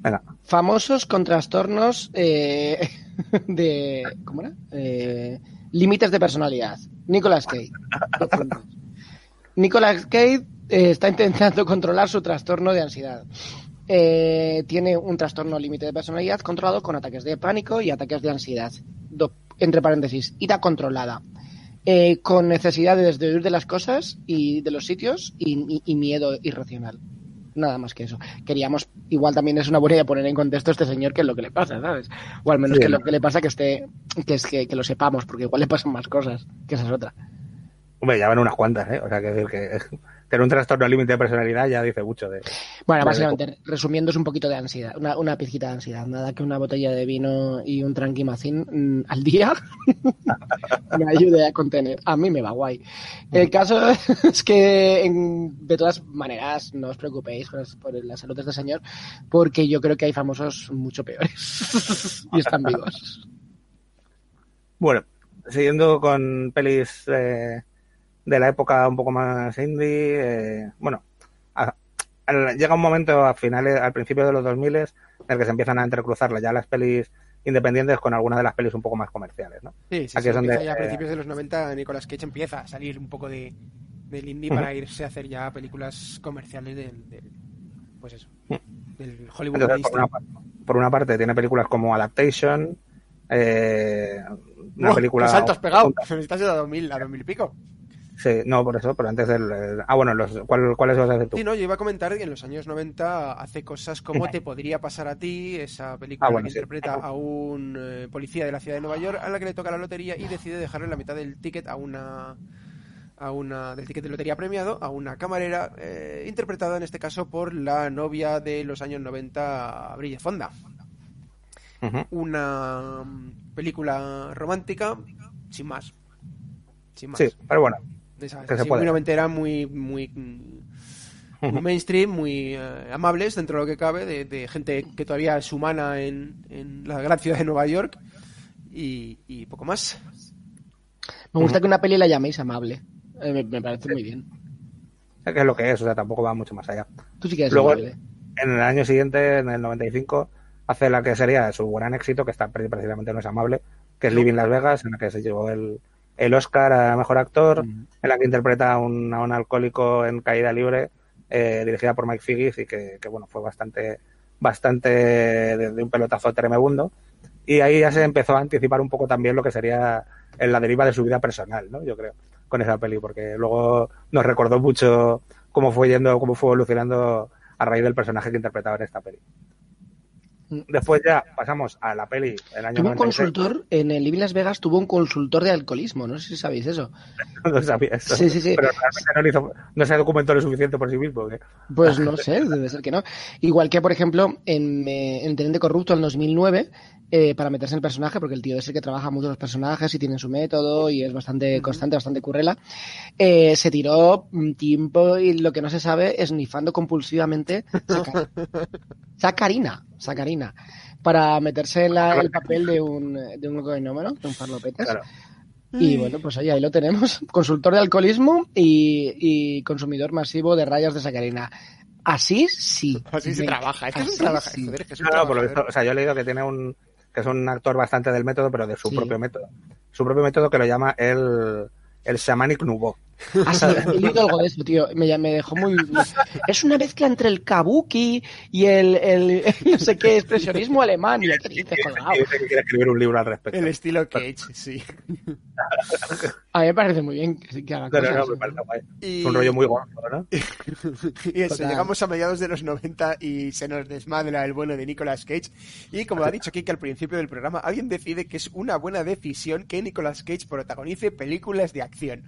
Venga, Famosos con trastornos eh, de. ¿Cómo era? Eh, límites de personalidad. Nicolas Cage. Nicolas Cage eh, está intentando controlar su trastorno de ansiedad. Eh, tiene un trastorno límite de personalidad controlado con ataques de pánico y ataques de ansiedad. Do- entre paréntesis, ira controlada. Eh, con necesidades de huir de las cosas y de los sitios y, y- y miedo irracional. Nada más que eso. Queríamos, igual también es una buena idea poner en contexto a este señor qué es lo que le pasa, ¿sabes? O al menos Sí, que lo que le pasa que esté, que es que, que lo sepamos, porque igual le pasan más cosas, que esa es otra. Hombre, ya van unas cuantas, ¿eh? O sea, que decir que tener un trastorno límite de personalidad ya dice mucho de... Bueno, básicamente, resumiendo, es un poquito de ansiedad, una, una pizquita de ansiedad. Nada que una botella de vino y un tranquimacín mm, al día me ayude a contener. A mí me va guay. El caso es que, en- de todas maneras, no os preocupéis por, por la salud de este señor, porque yo creo que hay famosos mucho peores y están vivos. Bueno, siguiendo con pelis eh, de la época un poco más indie, eh, bueno, a- llega un momento a finales, al principio de los 2000 en el que se empiezan a entrecruzar ya las pelis independientes con algunas de las pelis un poco más comerciales, ¿no? Sí, sí, Aquí sí, es donde, empieza ya a eh, principios de los 90 Nicolas Cage empieza a salir un poco de, del indie para irse a hacer ya películas comerciales del, del- pues eso, del Hollywood Entonces, por una, par- por una parte tiene películas como Adaptation, eh, una Buah, película... qué salto has pegado! Estás a 2000, a 2000 y pico. Sí, no, por eso, pero antes del... el- ah, bueno, los, ¿cuál, ¿cuáles vas a hacer tú? Sí, no, yo iba a comentar que en los años 90 hace cosas como Te podría pasar a ti, esa película Ah, bueno, que sí. interpreta a un eh, policía de la ciudad de Nueva York a la que le toca la lotería y decide dejarle la mitad del ticket a una a una del ticket de lotería premiado a una camarera eh, interpretada en este caso por la novia de los años 90 Brille Fonda. Una mm, película romántica sin más. Sin más. Sí, pero bueno, De esas, que se puede. muy noventera, muy, muy, mm, muy mainstream, muy eh, amables dentro de lo que cabe, de, de gente que todavía es humana en, en la gran ciudad de Nueva York y, y poco más. Me gusta que una peli la llaméis amable. Eh, me, me parece muy bien. que es lo que es, o sea, tampoco va mucho más allá. Tú sí que eres Luego, amable. en el año siguiente, en el 95, hace la que sería su gran éxito, que está pre- precisamente no es amable, que es Living Las Vegas, en la que se llevó el, el Oscar a Mejor Actor, en la que interpreta a un, a un alcohólico en caída libre, eh, dirigida por Mike Figgis y que, que, bueno, fue bastante, bastante de, de un pelotazo tremebundo. Y ahí ya se empezó a anticipar un poco también lo que sería en la deriva de su vida personal, ¿no? Yo creo, con esa peli, porque luego nos recordó mucho cómo fue yendo, cómo fue evolucionando a raíz del personaje que interpretaba en esta peli. Después ya pasamos a la peli año Tuvo un 96. consultor, en el Living Las Vegas tuvo un consultor de alcoholismo, no sé si sabéis eso. No sabía eso. Sí, sí, sí. Pero realmente no, le hizo- no se documentó lo suficiente por sí mismo. ¿eh? Pues no sé, debe ser que no. Igual que, por ejemplo, en, eh, en Teniente Corrupto en 2009, eh, para meterse en el personaje, porque el tío es el que trabaja mucho los personajes y tiene su método y es bastante constante, bastante currela, eh, se tiró un tiempo y lo que no se sabe es nifando compulsivamente saca- sacarina, sacarina, para meterse en la- el papel de un, de un cocainómano, de un farlopetes. Claro. Y bueno, pues ahí, ahí lo tenemos. Consultor de alcoholismo y, y consumidor masivo de rayas de sacarina. Así sí. Así se trabaja, es que es un así trabajo, sí. joder, es que es un No, no, por lo visto, o sea, yo he leído que tiene un que es un actor bastante del método, pero de su Sí. propio método. Su propio método que lo llama el, el Shamanic Nouveau. Ah, sí, he leído algo de eso, tío. Me, me dejó muy. Es una mezcla entre el kabuki y el, el no sé qué expresionismo alemán. Y yo, ¿qué dices, colgado? Y dice que quiere escribir un libro al respecto. El estilo Cage, sí. A mí me parece muy bien que, que haga No, no, cosas. no, me parece guay. Y- Es un rollo muy gordo, ¿no? y eso, Total. llegamos a mediados de los 90 y se nos desmadra el bueno de Nicolas Cage. Y como ha dicho Kike al principio del programa, alguien decide que es una buena decisión que Nicolas Cage protagonice películas de acción.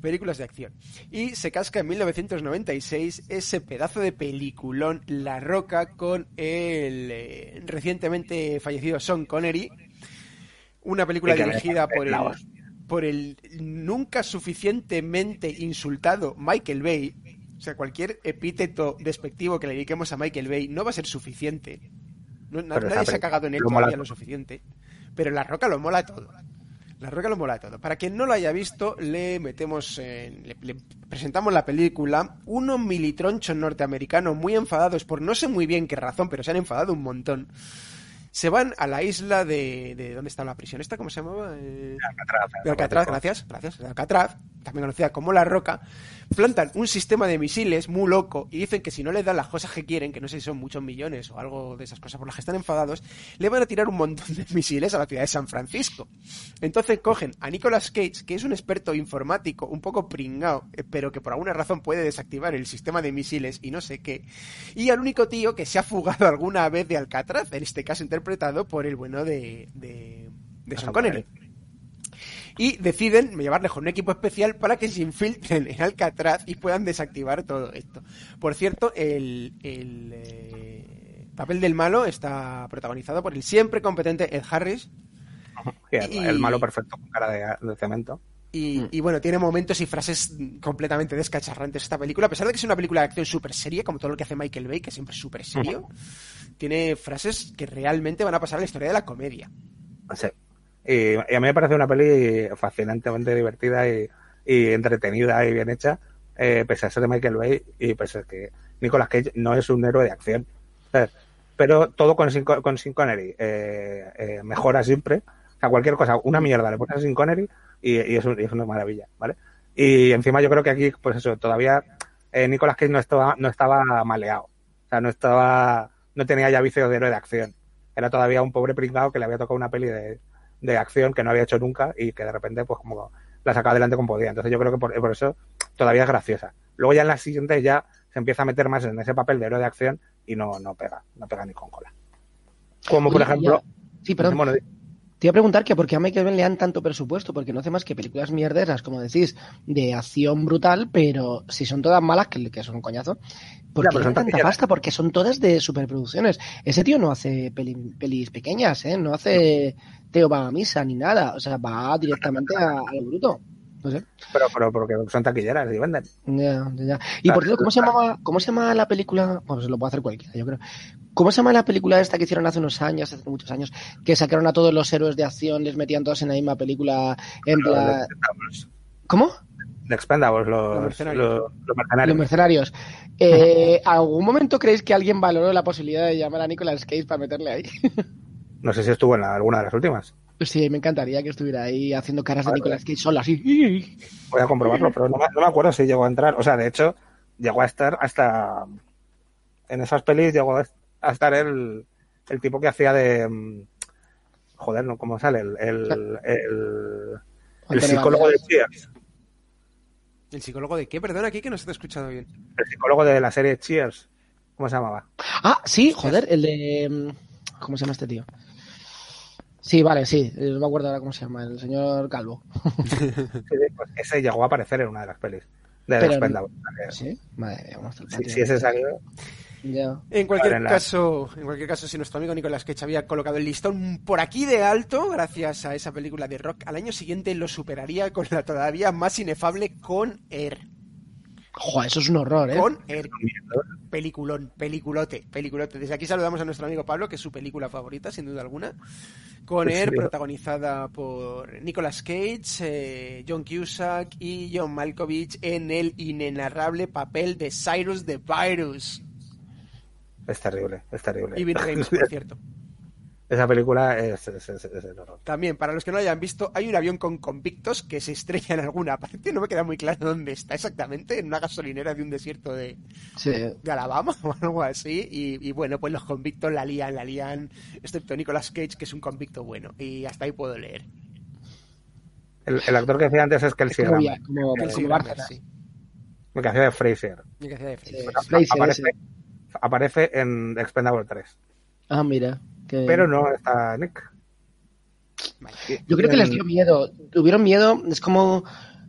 Películas de acción. Y se casca en 1996 ese pedazo de peliculón La Roca con el eh, recientemente fallecido Sean Connery. Una película dirigida por el, por el nunca suficientemente insultado Michael Bay. O sea, cualquier epíteto despectivo que le dediquemos a Michael Bay no va a ser suficiente. No, nadie se ha cagado en él lo todavía todo. lo suficiente. Pero La Roca lo mola todo. La Roca lo mola todo. Para quien no lo haya visto, le metemos, en- le, le presentamos la película. Unos militronchos norteamericanos muy enfadados por no sé muy bien qué razón, pero se han enfadado un montón. Se van a la isla de, de ¿dónde está la prisión? ¿Esta cómo se llamaba? Eh, Alcatraz, de Alcatraz, gracias, gracias, Alcatraz. también conocida como La Roca, plantan un sistema de misiles muy loco y dicen que si no les dan las cosas que quieren, que no sé si son muchos millones o algo de esas cosas por las que están enfadados, le van a tirar un montón de misiles a la ciudad de San Francisco. Entonces cogen a Nicolas Cage, que es un experto informático un poco pringao, eh, pero que por alguna razón puede desactivar el sistema de misiles y no sé qué, y al único tío que se ha fugado alguna vez de Alcatraz, en este caso interpretado por el bueno de, de, de Sean Connery y deciden llevarle con un equipo especial para que se infiltren en Alcatraz y puedan desactivar todo esto. Por cierto, el, el eh, papel del malo está protagonizado por el siempre competente Ed Harris. el, Y- el malo perfecto con cara de, de cemento. Y, y bueno, tiene momentos y frases completamente descacharrantes esta película. A pesar de que es una película de acción súper seria, como todo lo que hace Michael Bay, que siempre es súper serio, tiene frases que realmente van a pasar a la historia de la comedia. Sí. Y, y a mí me parece una peli fascinantemente divertida y, entretenida y bien hecha, eh, pese a ser de Michael Bay y pese a que Nicolas Cage no es un héroe de acción. Pero todo con Sean, con Connery eh, eh, mejora siempre. O sea, cualquier cosa, una mierda le pones a Sean Connery y, es, una maravilla, ¿vale? Y encima yo creo que aquí, pues eso, todavía eh, Nicolas Cage no estaba, no estaba maleado. O sea, no estaba, no tenía ya vicio de héroe de acción. Era todavía un pobre pringado que le había tocado una peli de, de acción que no había hecho nunca y que de repente, pues como la sacaba adelante como podía. Entonces yo creo que por, por eso todavía es graciosa. Luego ya en las siguientes ya se empieza a meter más en ese papel de héroe de acción y no, no pega, no pega ni con cola. Como por ejemplo, ya- Sí, perdón. bueno, Te iba a preguntar que por qué a Michael Bay le dan tanto presupuesto, porque no hace más que películas mierderas, como decís, de acción brutal, pero si son todas malas, que, que son un coñazo, ¿por qué le dan tanta pasta? Porque son todas de superproducciones. Ese tío no hace peli- pelis pequeñas, ¿eh? No hace Teo va a misa ni nada, o sea, va directamente a, a lo bruto. No sé. pero, pero porque son taquilleras y venden. Ya, ya, ya. Y por cierto, ¿cómo se llamaba, cómo se llama la película? Bueno, se lo puede hacer cualquiera, yo creo. ¿Cómo se llama la película esta que hicieron hace unos años, hace muchos años, que sacaron a todos los héroes de acción, les metían todos en la misma película, en plan... ¿Cómo? The Expendables, los, Los mercenarios. los- los Los mercenarios. mercenarios. Eh, ¿Algún momento creéis que alguien valoró la posibilidad de llamar a Nicolas Cage para meterle ahí? No sé si estuvo en la- alguna de las últimas. Sí, me encantaría que estuviera ahí haciendo caras de. Nicolas Cage solo así. Voy a comprobarlo, pero no me, no me acuerdo si llegó a entrar. O sea, de hecho, llegó a estar hasta. En esas pelis llegó a estar el, el tipo que hacía de. mm, Joder, ¿no? ¿Cómo sale? El, el, el, el Antonio psicólogo de. Cheers. ¿El psicólogo de qué? Perdona, aquí que no se te ha escuchado bien. El psicólogo de la serie Cheers. ¿Cómo se llamaba? Ah, sí, joder, el de... mm, ¿Cómo se llama este tío? Sí, vale, sí, no me acuerdo ahora cómo se llama, el señor Calvo. Sí, pues ese llegó a aparecer en una de las pelis. De Pero-. Sí, madre mía, vamos a Si, si ese salió. Ya. En cualquier en la- caso, en cualquier caso, si nuestro amigo Nicolas Cage había colocado el listón por aquí de alto, gracias a esa película de rock, al año siguiente lo superaría con la todavía más inefable Con Air. Joder, eso es un horror, ¿eh? Con Air. Peliculón, peliculote, peliculote. Desde aquí saludamos a nuestro amigo Pablo, que es su película favorita, sin duda alguna. Con ¿En Air, serio? protagonizada por Nicolas Cage, eh, John Cusack y John Malkovich en el inenarrable papel de Cyrus the Virus. Es terrible, es terrible. Y Vin Rames, por cierto. Esa película es, es, es- es el horror. También, para los que no lo hayan visto, hay un avión con convictos que se estrella en alguna parte. No me queda muy claro dónde está exactamente, en una gasolinera de un desierto de, Sí. de Alabama o algo así. Y, y bueno, pues los convictos la lían, la lían, excepto Nicolas Cage, que es un convicto bueno. Y hasta ahí puedo leer. El, el actor que decía antes es Kelsey Grammer, como, Kelsey como Grammer, Bárcenas. sí. el que hacía de Fraser. Que hacía de Fraser. Sí. Fraser, aparece, aparece en Expendable 3, Ah, mira. Que- pero no está Nick. Yo creo que les dio miedo. Tuvieron miedo. Es como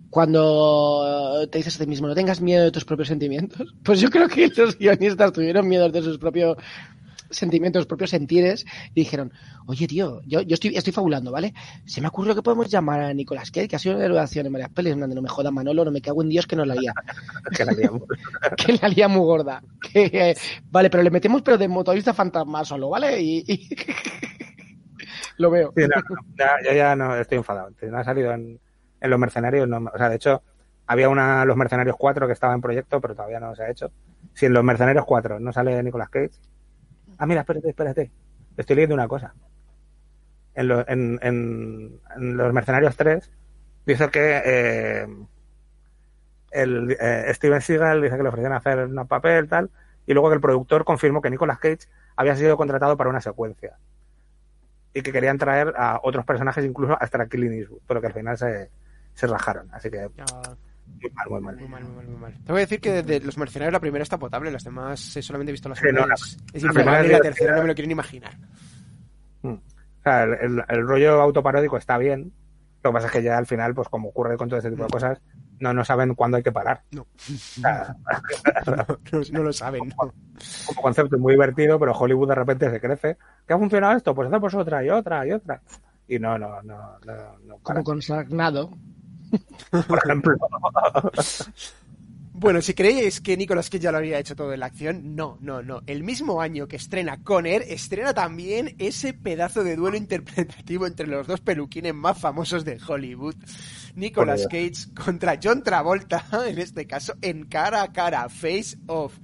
cuando te dices a ti mismo, no tengas miedo de tus propios sentimientos. Pues yo creo que los guionistas tuvieron miedo de sus propios sentimientos, propios sentires, y dijeron, oye tío, yo, yo estoy, estoy fabulando, ¿vale? Se me ocurrió que podemos llamar a Nicolás Cage, que ha sido una elevación en varias pelis, en plan de, no me joda Manolo, no me cago en Dios que no la lía. Que la liamos. que la lía muy gorda. Que, eh, vale, pero le metemos pero de motorista fantasma solo, ¿vale? Y, y- lo veo. Sí, no, no, ya, ya no estoy enfadado. No ha salido en, en Los Mercenarios. no- o sea, de hecho, había una Los Mercenarios 4 que estaba en proyecto, pero todavía no se ha hecho. Si en Los Mercenarios 4 no sale Nicolas Cage. Ah, mira, espérate, espérate. Estoy leyendo una cosa. En, en- en Los Mercenarios 3 dice que, eh, el, eh, Steven Seagal dice que le ofrecían hacer un papel, tal, y luego que el productor confirmó que Nicolas Cage había sido contratado para una secuencia. Y que querían traer a otros personajes, incluso hasta a Clint Eastwood, pero que al final se, se rajaron. Así que. Muy mal, muy mal. Muy mal, muy mal, muy mal. Tengo que decir que de los mercenarios la primera está potable, las demás he solamente visto las es la, y la tercera no me lo quiero ni imaginar. Mm. O sea, el, el, rollo autoparódico está bien. Lo que pasa es que ya al final, pues como ocurre con todo este tipo de cosas, no, no saben cuándo hay que parar. No. no, lo saben. Como, concepto muy divertido, pero Hollywood de repente se crece. ¿Qué ha funcionado esto? Pues hacemos otra y otra y otra. Y no, no, no. no, no como consagrado. Por ejemplo. Bueno, si creéis que Nicolas Cage ya lo había hecho todo en la acción, no, no, no. El mismo año que estrena Conner, estrena también ese pedazo de duelo interpretativo entre los dos peluquines más famosos de Hollywood. Nicolas Cage contra John Travolta, en este caso, en cara a cara, face off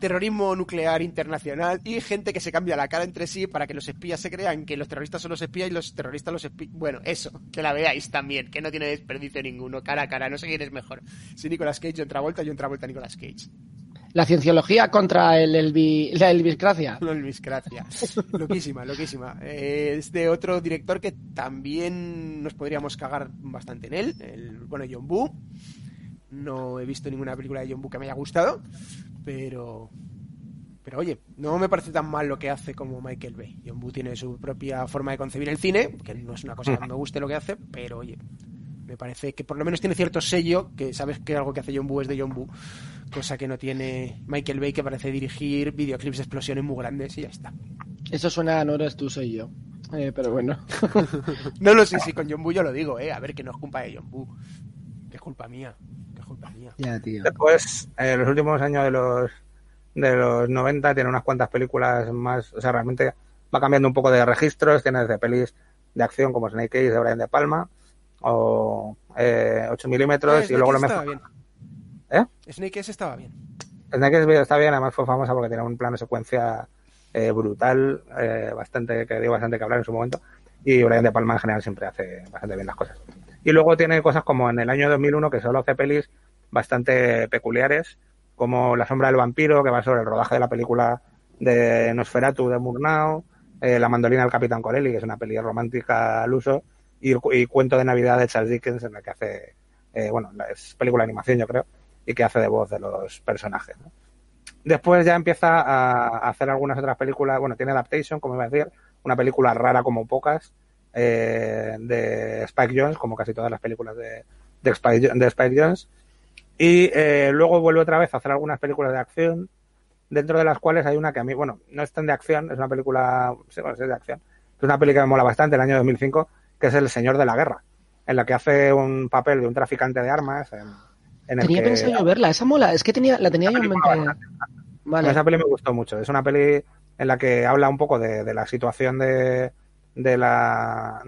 terrorismo nuclear internacional y gente que se cambia la cara entre sí para que los espías se crean que los terroristas son los espías y los terroristas los espías. Bueno, eso, que la veáis también, que no tiene desperdicio ninguno, cara a cara, no sé quién es mejor. Si Nicolas Cage, John Travolta, John Travolta, Nicolas Cage. La cienciología contra el Elvi, la Elviscracia. La Elviscracia. loquísima, loquísima. Eh, es de otro director que también nos podríamos cagar bastante en él. El, bueno, John Boo. No he visto ninguna película de John Boo que me haya gustado. Pero. Pero oye, no me parece tan mal lo que hace como Michael Bay. John Boo tiene su propia forma de concebir el cine, que no es una cosa que me guste lo que hace, pero oye, me parece que por lo menos tiene cierto sello, que sabes que algo que hace John Boo es de John Boo, cosa que no tiene Michael Bay, que parece dirigir videoclips de explosiones muy grandes y ya está. Eso suena, no eres tú, soy yo. Eh, pero bueno. no lo sé si con John Boo yo lo digo, eh. A ver, que no es culpa de John Boo. Que es culpa mía. Después, en eh, los últimos años de los de los 90 tiene unas cuantas películas más, o sea, realmente va cambiando un poco de registros, tiene desde pelis de acción como Snake Eyes de Brian De Palma o eh, 8 milímetros eh, y luego lo mejor. Bien. ¿Eh? Snake Eyes estaba bien. Snake Eyes está bien, además fue famosa porque tiene un plano de secuencia eh, brutal, bastante que dio bastante que hablar en su momento y Brian De Palma en general siempre hace bastante bien las cosas. Y luego tiene cosas como en el año 2001 que solo hace pelis bastante peculiares, como La sombra del vampiro, que va sobre el rodaje de la película de Nosferatu de Murnau, eh, La mandolina del Capitán Corelli, que es una peli romántica al uso, y, Cuento de Navidad de Charles Dickens, en la que hace, eh, bueno, es película de animación yo creo, y que hace de voz de los personajes. Después ya empieza a hacer algunas otras películas, bueno, tiene Adaptation, como iba a decir, una película rara como pocas, eh, de Spike Jones, como casi todas las películas de, de, Spike, Jones. Y eh, luego vuelve otra vez a hacer algunas películas de acción, dentro de las cuales hay una que a mí, bueno, no es tan de acción, es una película, sí, bueno, es de acción, es una película que me mola bastante, el año 2005, que es El Señor de la Guerra, en la que hace un papel de un traficante de armas. En, tenía pensado yo verla, esa mola, es que tenía, la tenía yo en mente. Vale. Esa peli me gustó mucho, es una peli en la que habla un poco de la situación de, de la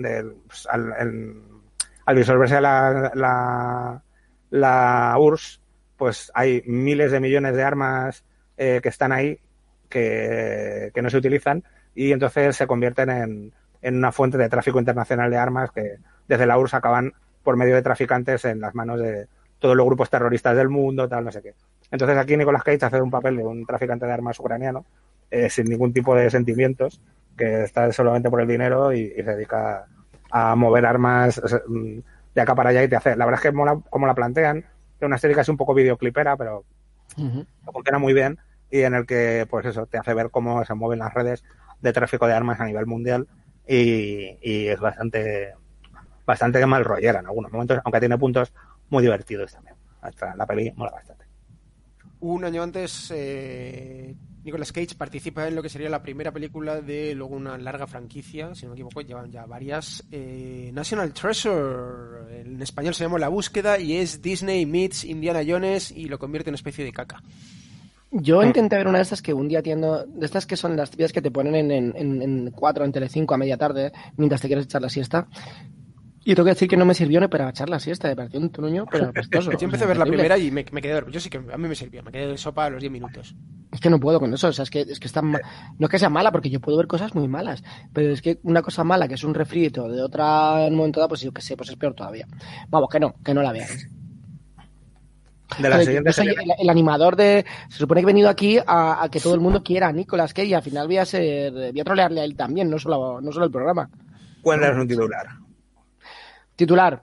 pues, al, disolverse la, la, la, URSS, pues hay miles de millones de armas eh, que están ahí que, que, no se utilizan y entonces se convierten en, en una fuente de tráfico internacional de armas que desde la URSS acaban por medio de traficantes en las manos de todos los grupos terroristas del mundo, tal, no sé qué. Entonces aquí Nicolas Cage hace un papel de un traficante de armas ucraniano eh, sin ningún tipo de sentimientos que está solamente por el dinero y, se dedica a mover armas mm, de acá para allá y te hace. La verdad es que mola como la plantean, es una serie casi un poco videoclipera, pero funciona muy bien y en el que, pues eso, te hace ver cómo se mueven las redes de tráfico de armas a nivel mundial y, es bastante bastante mal rollera en algunos momentos, aunque tiene puntos muy divertidos también. La peli mola bastante. Un año antes, eh, Nicolas Cage participa en lo que sería la primera película de luego una larga franquicia, si no me equivoco, llevan ya varias. Eh, National Treasure, en español se llama La Búsqueda y es Disney meets Indiana Jones y lo convierte en una especie de caca. Yo intenté ver una de estas que un día atiendo, de estas que son las típicas que te ponen en, en, en, en 4 en Telecinco a media tarde mientras te quieres echar la siesta. Y tengo que decir que no me sirvió ni para echar la siesta, me pareció un truño, pero apestoso. Yo empecé a ver la primera y me, quedé Yo sí que a mí me sirvió, me quedé de sopa a los 10 minutos. Es que no puedo con eso, o sea, es que, es que está No es que sea mala, porque yo puedo ver cosas muy malas, pero es que una cosa mala que es un refrito de otra en un momento dado, pues yo que sé, pues es peor todavía. Vamos, que no, que no la veáis. De la Pero siguiente yo soy el, el animador de. Se supone que he venido aquí a, a que todo el mundo quiera a Nicolas Cage y al final voy a ser. Voy a trolearle a él también, no solo, no solo el programa. Cuéntanos un titular. Titular.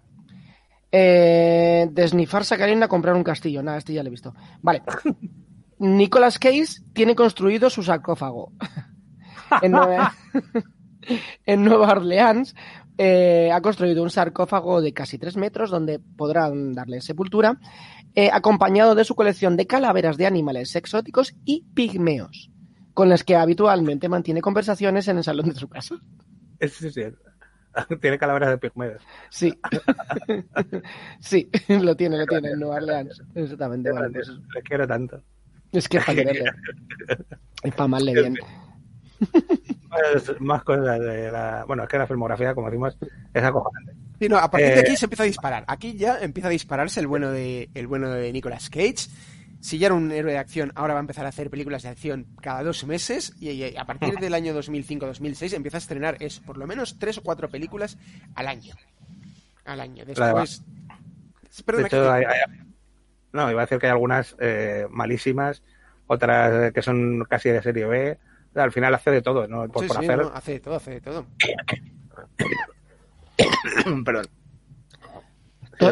Eh, desnifar Sacarina a comprar un castillo. Nada, este ya lo he visto. Vale. Nicolas Cage tiene construido su sarcófago. en, Nueva... en Nueva Orleans eh, ha construido un sarcófago de casi tres metros donde podrán darle sepultura, eh, acompañado de su colección de calaveras de animales exóticos y pigmeos, con las que habitualmente mantiene conversaciones en el salón de su casa. Eso es cierto. Tiene calaveras de pigmeos. Sí. sí, lo tiene, lo tiene en Nueva Orleans. Exactamente. Bueno, pues, Le quiero tanto. es que es para quererle. Es para amarle bien. Pues, más cosas de la... Bueno, es que la filmografía, como decimos, es acojonante. Sí, no, a partir de Eh, aquí se empieza a disparar. Aquí ya empieza a dispararse el bueno de, el bueno de Nicolas Cage. Si ya era un héroe de acción, ahora va a empezar a hacer películas de acción cada dos meses. Y, y a partir del año 2005-2006 empieza a estrenar eso, por lo menos tres o cuatro películas al año. Al año. Después. De Perdona, hecho, que- hay- hay- no, iba a decir que hay algunas eh, malísimas, otras eh, que son casi de serie B. Al final hace de todo, ¿no? Por, sí, por sí, hacer. no, hace de todo, hace de todo. Perdón.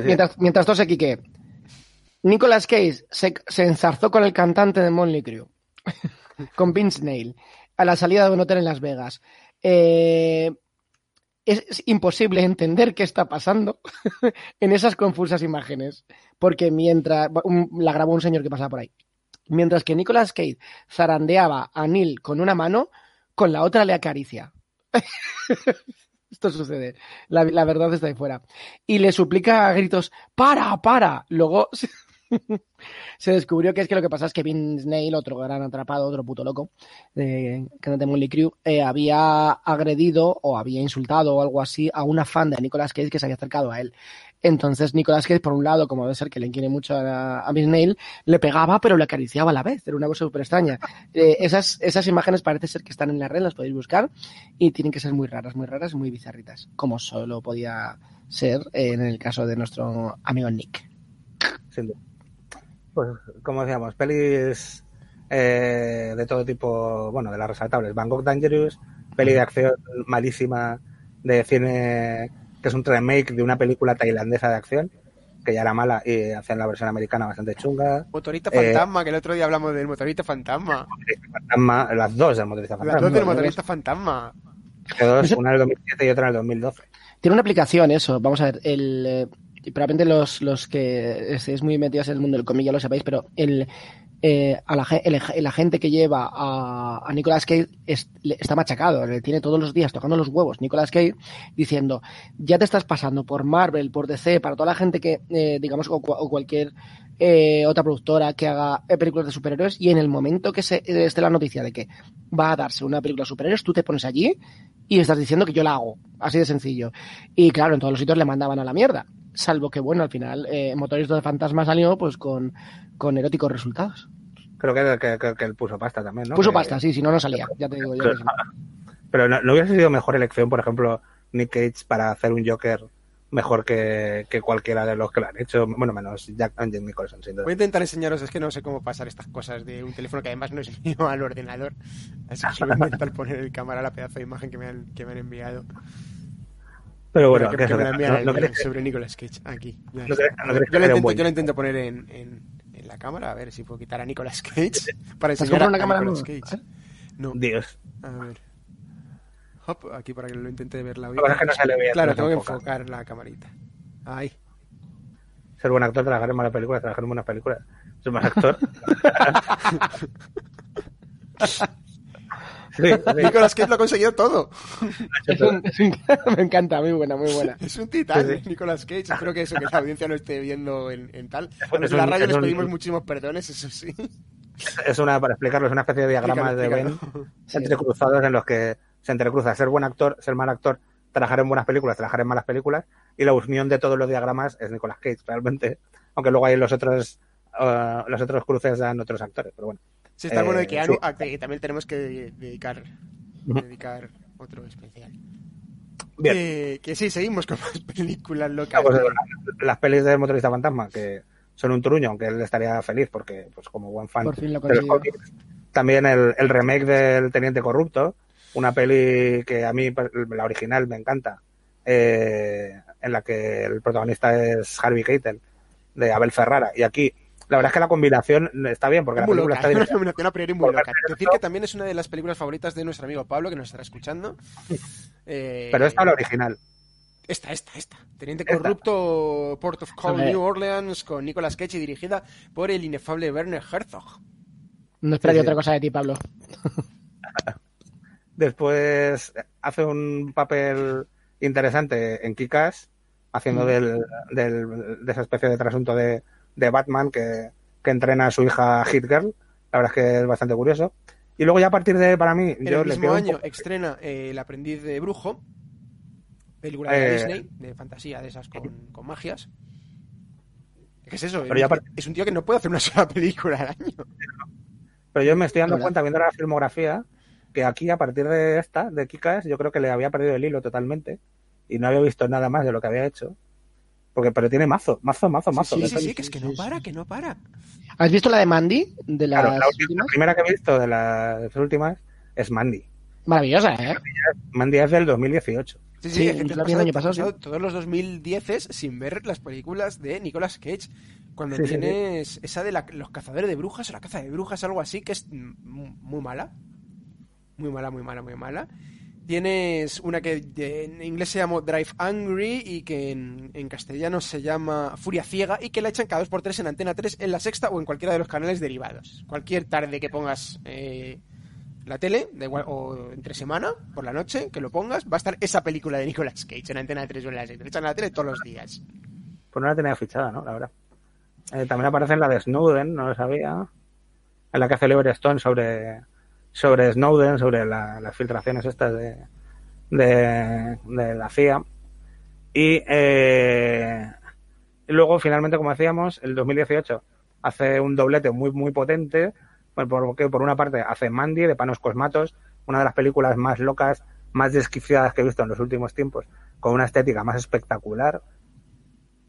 Mientras, mientras tose Quique, Nicolas Cage se, se enzarzó con el cantante de Motley Crue, con Vince Neil, a la salida de un hotel en Las Vegas. Eh, es, imposible entender qué está pasando en esas confusas imágenes, porque mientras la grabó un señor que pasaba por ahí, mientras que Nicolas Cage zarandeaba a Neil con una mano, con la otra le acaricia. Esto sucede. La, la verdad está ahí fuera. Y le suplica a gritos, para, para. Luego se, descubrió que es que lo que pasa es que Vince Neil, otro gran atrapado, otro puto loco, de cantante de Motley Crue, eh, había agredido o había insultado o algo así a una fan de Nicolas Cage que se había acercado a él. Entonces Nicolas Cage, por un lado, como debe ser que le quiere mucho a, a Vince le pegaba pero le acariciaba a la vez. Era una cosa súper extraña. Eh, esas, esas imágenes parece ser que están en la red, las podéis buscar y tienen que ser muy raras, muy raras, muy bizarritas, como solo podía ser eh, en el caso de nuestro amigo Nick. Pues, como decíamos, pelis eh, de todo tipo, bueno, de las resaltables. Bangkok Dangerous, peli de acción malísima de cine, que es un remake de una película tailandesa de acción, que ya era mala y hacían la versión americana bastante chunga. Motorista Eh, fantasma, que el otro día hablamos del motorista fantasma. Fantasma, las dos del motorista Las fantasma. dos del motorista fantasma. Dos, una en el 2007 y otra en el 2012. Tiene una aplicación eso, vamos a ver, el eh, probablemente los, los que estéis muy metidos en el mundo del cómic ya lo sabéis, pero el, eh, a la, el, agente que lleva a, a Nicolas Cage es- está machacado, le tiene todos los días tocando los huevos Nicolas Cage diciendo, ya te estás pasando por Marvel, por DC, para toda la gente que, eh, digamos, o, cua- o cualquier eh, otra productora que haga eh, películas de superhéroes y en el momento que se esté la noticia de que va a darse una película de superhéroes, tú te pones allí y estás diciendo que yo la hago, así de sencillo. Y claro, en todos los sitios le mandaban a la mierda. Salvo que, bueno, al final, eh, Motorista de Fantasma salió pues con, con eróticos resultados. Creo que, que, que- que él puso pasta también, ¿no? Puso Que- pasta, sí, si no, no salía. Ya te digo yo. que sí. Pero no, no hubiese sido mejor elección, por ejemplo, Nick Cage para hacer un Joker mejor que, que cualquiera de los que lo han hecho. Bueno, menos Jack and Jack Nicholson, sin duda. Voy a intentar enseñaros, es que no sé cómo pasar estas cosas de un teléfono que además no es mío al ordenador. Así que voy a intentar poner en cámara la pedazo de imagen que me han, que me han enviado. Pero bueno, que, que que no, no sobre Nicolas Cage. Aquí. yo, lo intento, buen yo lo intento poner en, en, en la cámara, a ver si puedo quitar a Nicolas Cage para ¿Te has enseñar a, una a cámara Nicolas? Cage. No, Dios. a ver. Hop, aquí para que lo intente ver la Lo que pasa es que no sale bien, Claro, tengo que enfoca. enfocar la camarita. Ahí. Ser buen actor, trabajar en malas películas, trabajar en buenas películas. Ser mal actor. sí, sí. Nicolas Cage lo ha conseguido todo. Es un- es un- me encanta, muy buena, muy buena. Es un titán, Sí, sí. Nicolas Cage. Espero que eso, que la audiencia no esté viendo en, en tal. A los de la radio es les un- pedimos muchísimos perdones, eso sí. Es una, para explicarlo, es una especie de diagramas de Ben entrecruzados en los que se entrecruza ser buen actor, ser mal actor, trabajar en buenas películas, trabajar en malas películas, y la unión de todos los diagramas es Nicolas Cage, realmente. Aunque luego hay los otros, eh, los otros cruces dan otros actores, pero bueno. Sí, está bueno de Eh, Keanu, sí. a que también tenemos que de- dedicar, dedicar otro especial. Bien. Eh, que sí, seguimos con más películas locas. Ah, pues, las pelis de Motorista Fantasma, que son un truño, aunque él estaría feliz porque, pues como buen fan de los cómics. También el, el remake del Teniente Corrupto, una peli que a mí, la original, me encanta, eh, en la que el protagonista es Harvey Keitel, de Abel Ferrara. Y aquí, la verdad es que la combinación está bien, porque la película loca, está es una nominación a priori muy loca. Decir que también es una de las películas favoritas de nuestro amigo Pablo, que nos estará escuchando. Eh, Pero esta es la original. Esta, esta, esta. Teniente Esta. Corrupto, Port of Call. New Orleans, con Nicolas Cage y dirigida por el inefable Werner Herzog. No esperaría Sí, sí. otra cosa de ti, Pablo. Después hace un papel interesante en Kikas, haciendo Mm. del, del- de esa especie de trasunto de, de Batman que, que entrena a su hija Hit Girl. La verdad es que es bastante curioso. Y luego ya a partir de, para mí, En yo el mismo año poco- estrena eh, El aprendiz de brujo, película de Eh. Disney, de fantasía, de esas con, con magias. ¿Qué es eso? Pero ya es, un tío que no puede hacer una sola película al año. Pero yo me estoy dando ¿Verdad? cuenta, viendo la filmografía, que aquí, a partir de esta, de Kikas, yo creo que le había perdido el hilo totalmente y no había visto nada más de lo que había hecho. Porque, pero tiene mazo, mazo, mazo, mazo. Sí, sí, que es que no para, que no para. ¿Has visto la de Mandy? De las Claro, la, última- últimas? la primera que he visto de las últimas es Mandy. Maravillosa, ¿eh? Mandy es del 2018. Sí, Sí, sí, pasado, año has pasado, sí. pasado todos los 2010 sin ver las películas de Nicolas Cage. Cuando Sí, sí, sí. tienes esa de la- los cazadores de brujas o la caza de brujas, algo así, que es muy mala. Muy mala, muy mala, muy mala. Tienes una que de- en inglés se llama Drive Angry y que en, castellano se llama Furia Ciega y que la echan cada dos por tres en Antena 3, en la sexta o en cualquiera de los canales derivados. Cualquier tarde que pongas eh, la tele, igual, o entre semana, por la noche, que lo pongas, va a estar esa película de Nicolas Cage en Antena 3 o en la sexta. La echan a la tele todos los días. Pues no la tenía fichada, ¿no? La verdad. Eh, también aparece en la de Snowden, no lo sabía. En la que hace Oliver Stone sobre, sobre Snowden, sobre la- las filtraciones estas de, de, la CIA. Y, eh, luego, finalmente, como decíamos, el 2018 hace un doblete muy, muy potente. Porque por una parte hace Mandy de Panos Cosmatos, una de las películas más locas, más desquiciadas que he visto en los últimos tiempos, con una estética más espectacular,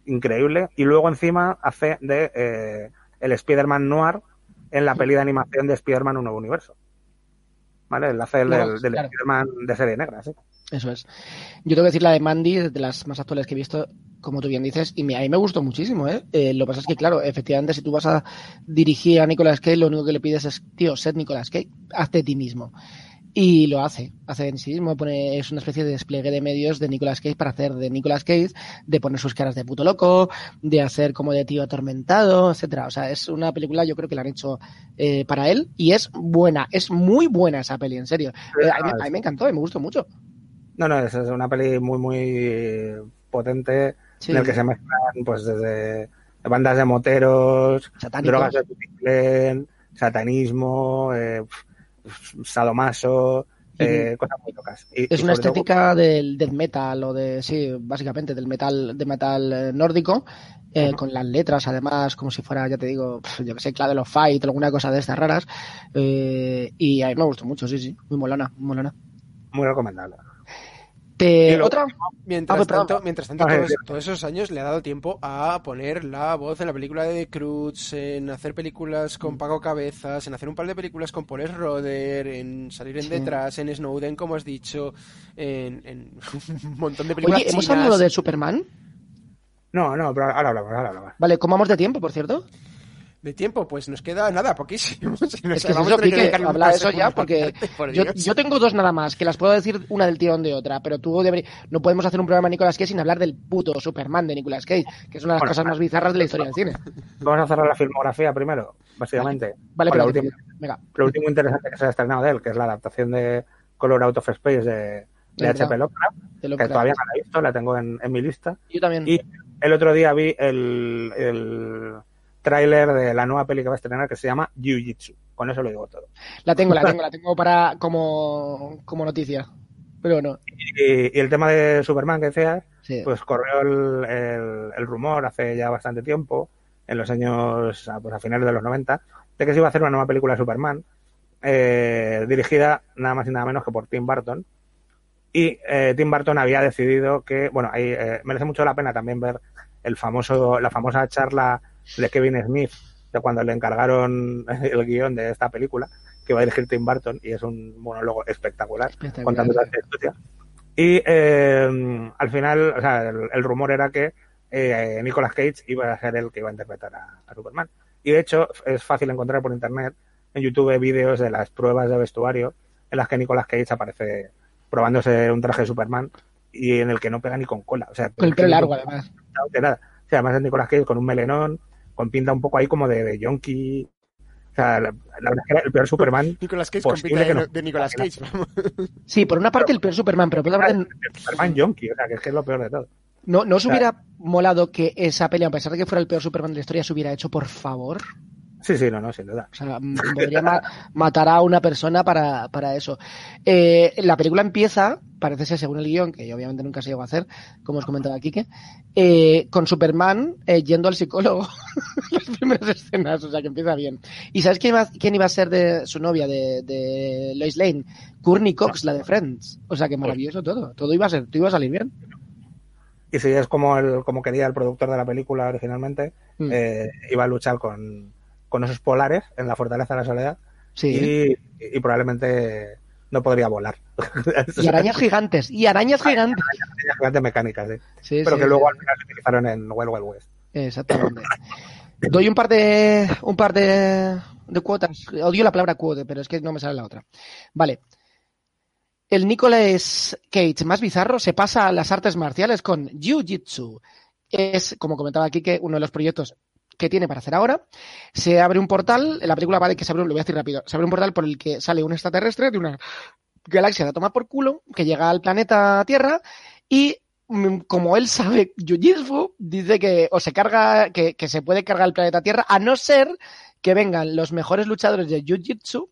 increíble. Y luego encima hace de eh, el Spider-Man Noir en la peli de animación de Spider-Man Un Nuevo Universo. ¿Vale? El Claro, del, claro. Spider-Man de serie negra, sí. Eso es. Yo tengo que decir la de Mandy, de las más actuales que he visto, como tú bien dices, y me- a mí me gustó muchísimo, ¿eh? Eh, Lo que pasa es que, claro, efectivamente, si tú vas a dirigir a Nicolas Cage, lo único que le pides es, tío, sed Nicolas Cage, hazte ti mismo. Y lo hace, hace en sí mismo, pone, es una especie de despliegue de medios de Nicolas Cage para hacer de Nicolas Cage, de poner sus caras de puto loco, de hacer como de tío atormentado, etcétera. O sea, es una película, yo creo que la han hecho eh, para él, y es buena, es muy buena esa peli, en serio. Eh, a, mí, a mí me encantó, y me gustó mucho. No, no, es, es una peli muy, muy potente Sí. en el que se mezclan, pues, desde bandas de moteros, Satánicos. drogas de satanismo, eh, sadomaso, eh, cosas muy locas. Y- Es y una todo- estética del death metal o de, sí, básicamente del metal, de metal eh, nórdico, eh, con las letras además como si fuera, ya te digo, yo que sé, Clave of Fight, alguna cosa de estas raras. eh, y a mí me gustó mucho, sí, sí, muy molona, muy molona. muy recomendable. Te- ¿Otra? Mientras Ah, pues, tanto, mientras tanto Ah, todos, todos esos años le ha dado tiempo a poner la voz en la película de Cruz, en hacer películas con Pago Cabezas, en hacer un par de películas con Paul Roder, en salir en Sí. detrás, en Snowden, como has dicho, en, en un montón de películas Oye, ¿hemos chinas. hablado de Superman? No, no, pero ahora hablamos, ahora hablamos. Vale, ¿cómo vamos de tiempo, por cierto? De tiempo, pues nos queda nada, poquísimo. Nos Es que vamos a eso, tener que Quique, dedicarle un habla de eso ya, porque por yo, tengo dos nada más, que las puedo decir una del tirón de otra, pero tú deberías, no podemos hacer un programa de Nicolas Cage sin hablar del puto Superman de Nicolas Cage, que es una de las Bueno, cosas más bizarras de la historia del cine. Vamos a cerrar la filmografía primero, básicamente. Vale, venga, lo último interesante que se ha estrenado de él, que es la adaptación de Color Out of Space de, de. H.P. Lovecraft, que todavía no la he visto, la tengo en, en mi lista. Yo también. Y el otro día vi el, el tráiler de la nueva peli que va a estrenar que se llama Jiu-Jitsu. Con eso lo digo todo. La tengo, la tengo, la tengo para como, como noticia. Pero no, Y, y el tema de Superman que decías, sí. pues corrió el, el- el rumor hace ya bastante tiempo, en los años, a- pues a finales de los 90, de que se iba a hacer una nueva película de Superman, eh, dirigida nada más y nada menos que por Tim Burton. Y eh, Tim Burton había decidido que, bueno, ahí eh, merece mucho la pena también ver el famoso, la famosa charla de Kevin Smith, de cuando le encargaron el guion de esta película, que va a dirigir Tim Burton, y es un monólogo espectacular, Espectacular, contando sí. historia. Y eh, al final, o sea, el, el rumor era que eh, Nicolas Cage iba a ser el que iba a interpretar a, a Superman. Y de hecho, es fácil encontrar por internet, en YouTube, vídeos de las pruebas de vestuario en las que Nicolas Cage aparece probándose un traje de Superman y en el que no pega ni con cola. O sea, el pelo largo, además. de nada. O sea, además es Nicolas Cage con un melenón, con pinta un poco ahí como de, de yonki. O sea, la, la verdad es que era el peor Superman. Nicolas Cage con Posible pinta que de, no. de Nicolas Cage. vamos. Sí, por una parte el peor Superman, pero por otra parte el Superman yonki, o sea, que es que es lo peor de todo. no, no os hubiera molado que esa pelea, a pesar de que fuera el peor Superman de la historia, se hubiera hecho por favor. Sí, sí, no, no, sin duda. O sea, podría ma- matar a una persona para, para eso. Eh, la película empieza, parece ser según el guion, que yo obviamente nunca se llegó a hacer, como os comentaba Quique, eh, con Superman eh, yendo al psicólogo las primeras escenas, o sea que empieza bien. ¿Y sabes quién iba, quién iba a ser de su novia, de, de Lois Lane? Courtney Cox, la de Friends. O sea que maravilloso todo. Todo iba a ser, todo iba a salir bien. Y si es como, el, como quería el productor de la película originalmente, Mm. eh, iba a luchar con, con esos polares en la Fortaleza de la Soledad Sí. y, y probablemente no podría volar. Y arañas gigantes, y arañas gigantes. Arañas gigantes mecánicas, sí. Sí, pero sí, que luego al final se utilizaron en Wild Wild West. Exactamente. Doy un par de un par de, de cuotas. Odio la palabra cuote, pero es que no me sale la otra. Vale. El Nicolas Cage más bizarro se pasa a las artes marciales con Jiu-Jitsu. Es, como comentaba aquí, que uno de los proyectos que tiene para hacer ahora. Se abre un portal, en la película de que se abre, lo voy a decir rápido, se abre un portal por el que sale un extraterrestre de una galaxia de tomar por culo, que llega al planeta Tierra y mm, como él sabe Jiu-Jitsu, dice que o se carga, que, que se puede cargar el planeta Tierra, a no ser que vengan los mejores luchadores de Jiu-Jitsu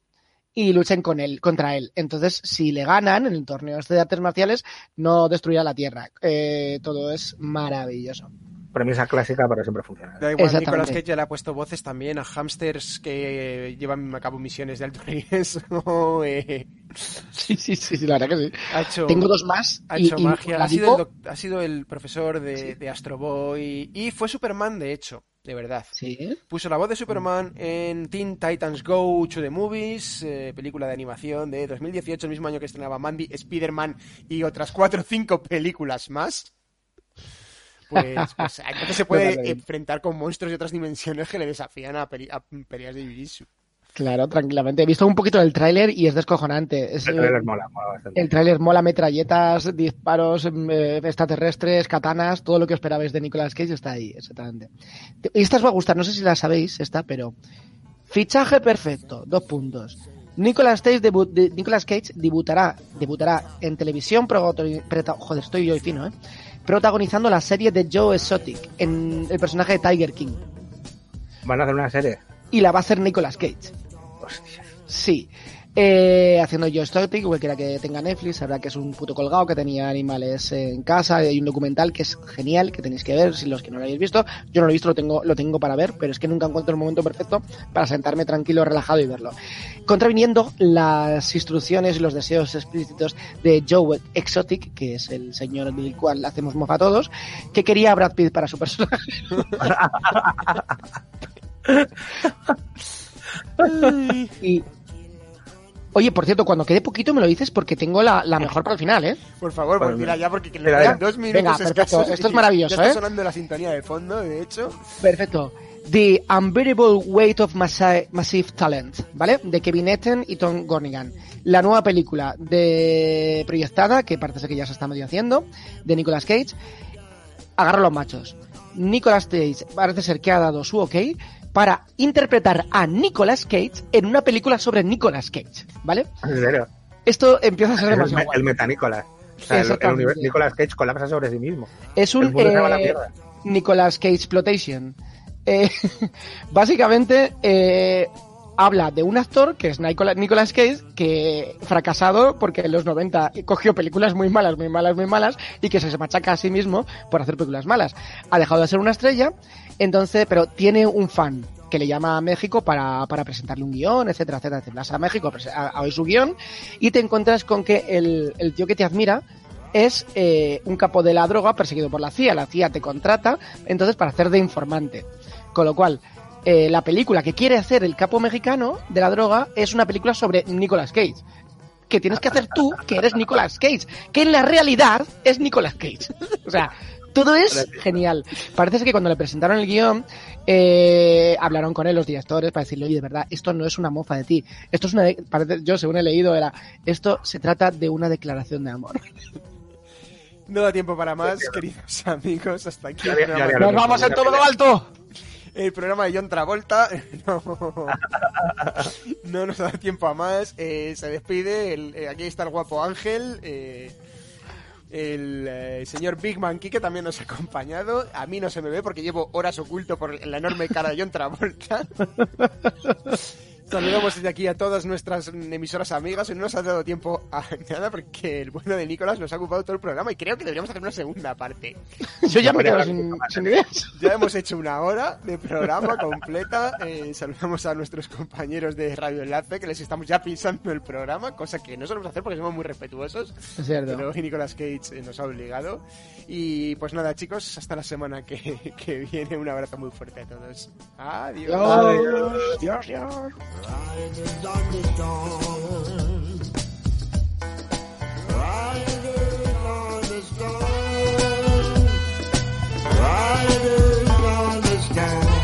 y luchen con él, contra él. Entonces, si le ganan en el torneo este de artes marciales, no destruirá la Tierra. Eh, todo es maravilloso. Premisa clásica, pero siempre funciona. Da igual. Nicolas Cage ya le ha puesto voces también a hámsters que llevan a cabo misiones de alto riesgo. eh, Sí, sí, sí, sí, la verdad que sí. ha hecho, Tengo dos más. ha y- hecho y magia. Ha sido, el digo- doc- ha sido el profesor de, de Astro Boy y fue Superman, de hecho, de verdad. Sí. Puso la voz de Superman en Teen Titans Go to the Movies, eh, película de animación de 2018, el mismo año que estrenaba Mandy, Spider-Man y otras cuatro o cinco películas más. Pues, pues entonces se puede enfrentar con monstruos de otras dimensiones que le desafían a, peli- a peleas de Jiu-Jitsu. Claro, tranquilamente. He visto un poquito del tráiler y es descojonante. Es, El eh, trailer mola, mola bastante. El tráiler mola metralletas, disparos eh, extraterrestres, katanas, todo lo que esperabais de Nicolas Cage está ahí, exactamente. Y esta os va a gustar, no sé si la sabéis, esta, pero fichaje perfecto, dos puntos. Nicolas Cage, debu- de- Nicolas Cage debutará, debutará en televisión, prota- joder, estoy hoy fino, ¿eh? Protagonizando la serie de Joe Exotic en el personaje de Tiger King. Van a hacer una serie. Y la va a hacer Nicolas Cage. Hostia. Sí. Eh, haciendo yo Stotic, cualquiera que tenga Netflix, sabrá que es un puto colgado que tenía animales en casa. Hay un documental que es genial, que tenéis que ver, si los que no lo habéis visto. Yo no lo he visto, lo tengo, lo tengo para ver, pero es que nunca encuentro el momento perfecto para sentarme tranquilo, relajado y verlo. Contraviniendo las instrucciones y los deseos explícitos de Joe Exotic, que es el señor del cual hacemos mofa a todos, que quería a Brad Pitt para su personaje. y Oye, por cierto, cuando quede poquito me lo dices porque tengo la, la mejor para el final, ¿eh? Por favor, Bueno, pues mira ya porque que le quedan ya. dos minutos Venga, perfecto. Esto es maravilloso, ya está ¿eh? sonando la sintonía de fondo, de hecho. Perfecto. The Unbearable Weight of Massive Talent, ¿vale? De Kevin Etten y Tom Gornigan. La nueva película de proyectada, que parece ser que ya se está medio haciendo, de Nicolas Cage. Agarro los machos. Nicolas Cage parece ser que ha dado su ok para interpretar a Nicolas Cage en una película sobre Nicolas Cage, ¿vale? En serio. Esto empieza a ser El, demasiado guay. el metanícolas. O sea, el, el universo- Nicolas Cage colapsa sobre sí mismo. Es El un eh. Nicolas Cage Exploitation. Eh, básicamente eh, habla de un actor que es Nicola- Nicolas Cage que fracasado porque en los 90 cogió películas muy malas, muy malas, muy malas y que se machaca a sí mismo por hacer películas malas. Ha dejado de ser una estrella, entonces, pero tiene un fan que le llama a México para, para presentarle un guion, etcétera, etcétera, etcétera. Vas a México a- a oír su guion y te encuentras con que el, el tío que te admira es eh, un capo de la droga perseguido por la CIA. La CIA te contrata entonces para hacer de informante. Con lo cual, eh, la película que quiere hacer el capo mexicano de la droga es una película sobre Nicolas Cage. Que tienes que hacer tú, que eres Nicolas Cage. Que en la realidad es Nicolas Cage. o sea, todo es genial. Parece que cuando le presentaron el guion, eh, hablaron con él los directores para decirle, oye, de verdad, esto no es una mofa de ti. Esto es una. de- Parece, yo, según he leído, era. Esto se trata de una declaración de amor. No da tiempo para más, queridos amigos. Hasta aquí Ya ya ¡Nos vamos en todo lo alto! El programa de John Travolta. No, no nos da tiempo a más. Eh, se despide. el- eh, aquí está el guapo Ángel. eh, el señor Big Monkey que también nos ha acompañado. A mí no se me ve porque llevo horas oculto por la enorme cara de John Travolta. Saludamos desde aquí a todas nuestras emisoras amigas. No nos ha dado tiempo a nada porque el bueno de Nicolás nos ha ocupado todo el programa y creo que deberíamos hacer una segunda parte. Yo ya me quedo sin, sin ideas. Ya hemos hecho una hora de programa completa. Eh, saludamos a nuestros compañeros de Radio Enlace que les estamos ya pisando el programa, cosa que no solemos hacer porque somos muy respetuosos. Es cierto. Pero hoy Nicolas Cage eh, nos ha obligado. Y pues nada, chicos, hasta la semana que, que viene. Un abrazo muy fuerte a todos. Adiós. Dios, Dios, Dios. Riders on the dawn. Riders on the storm. Riders on the storm.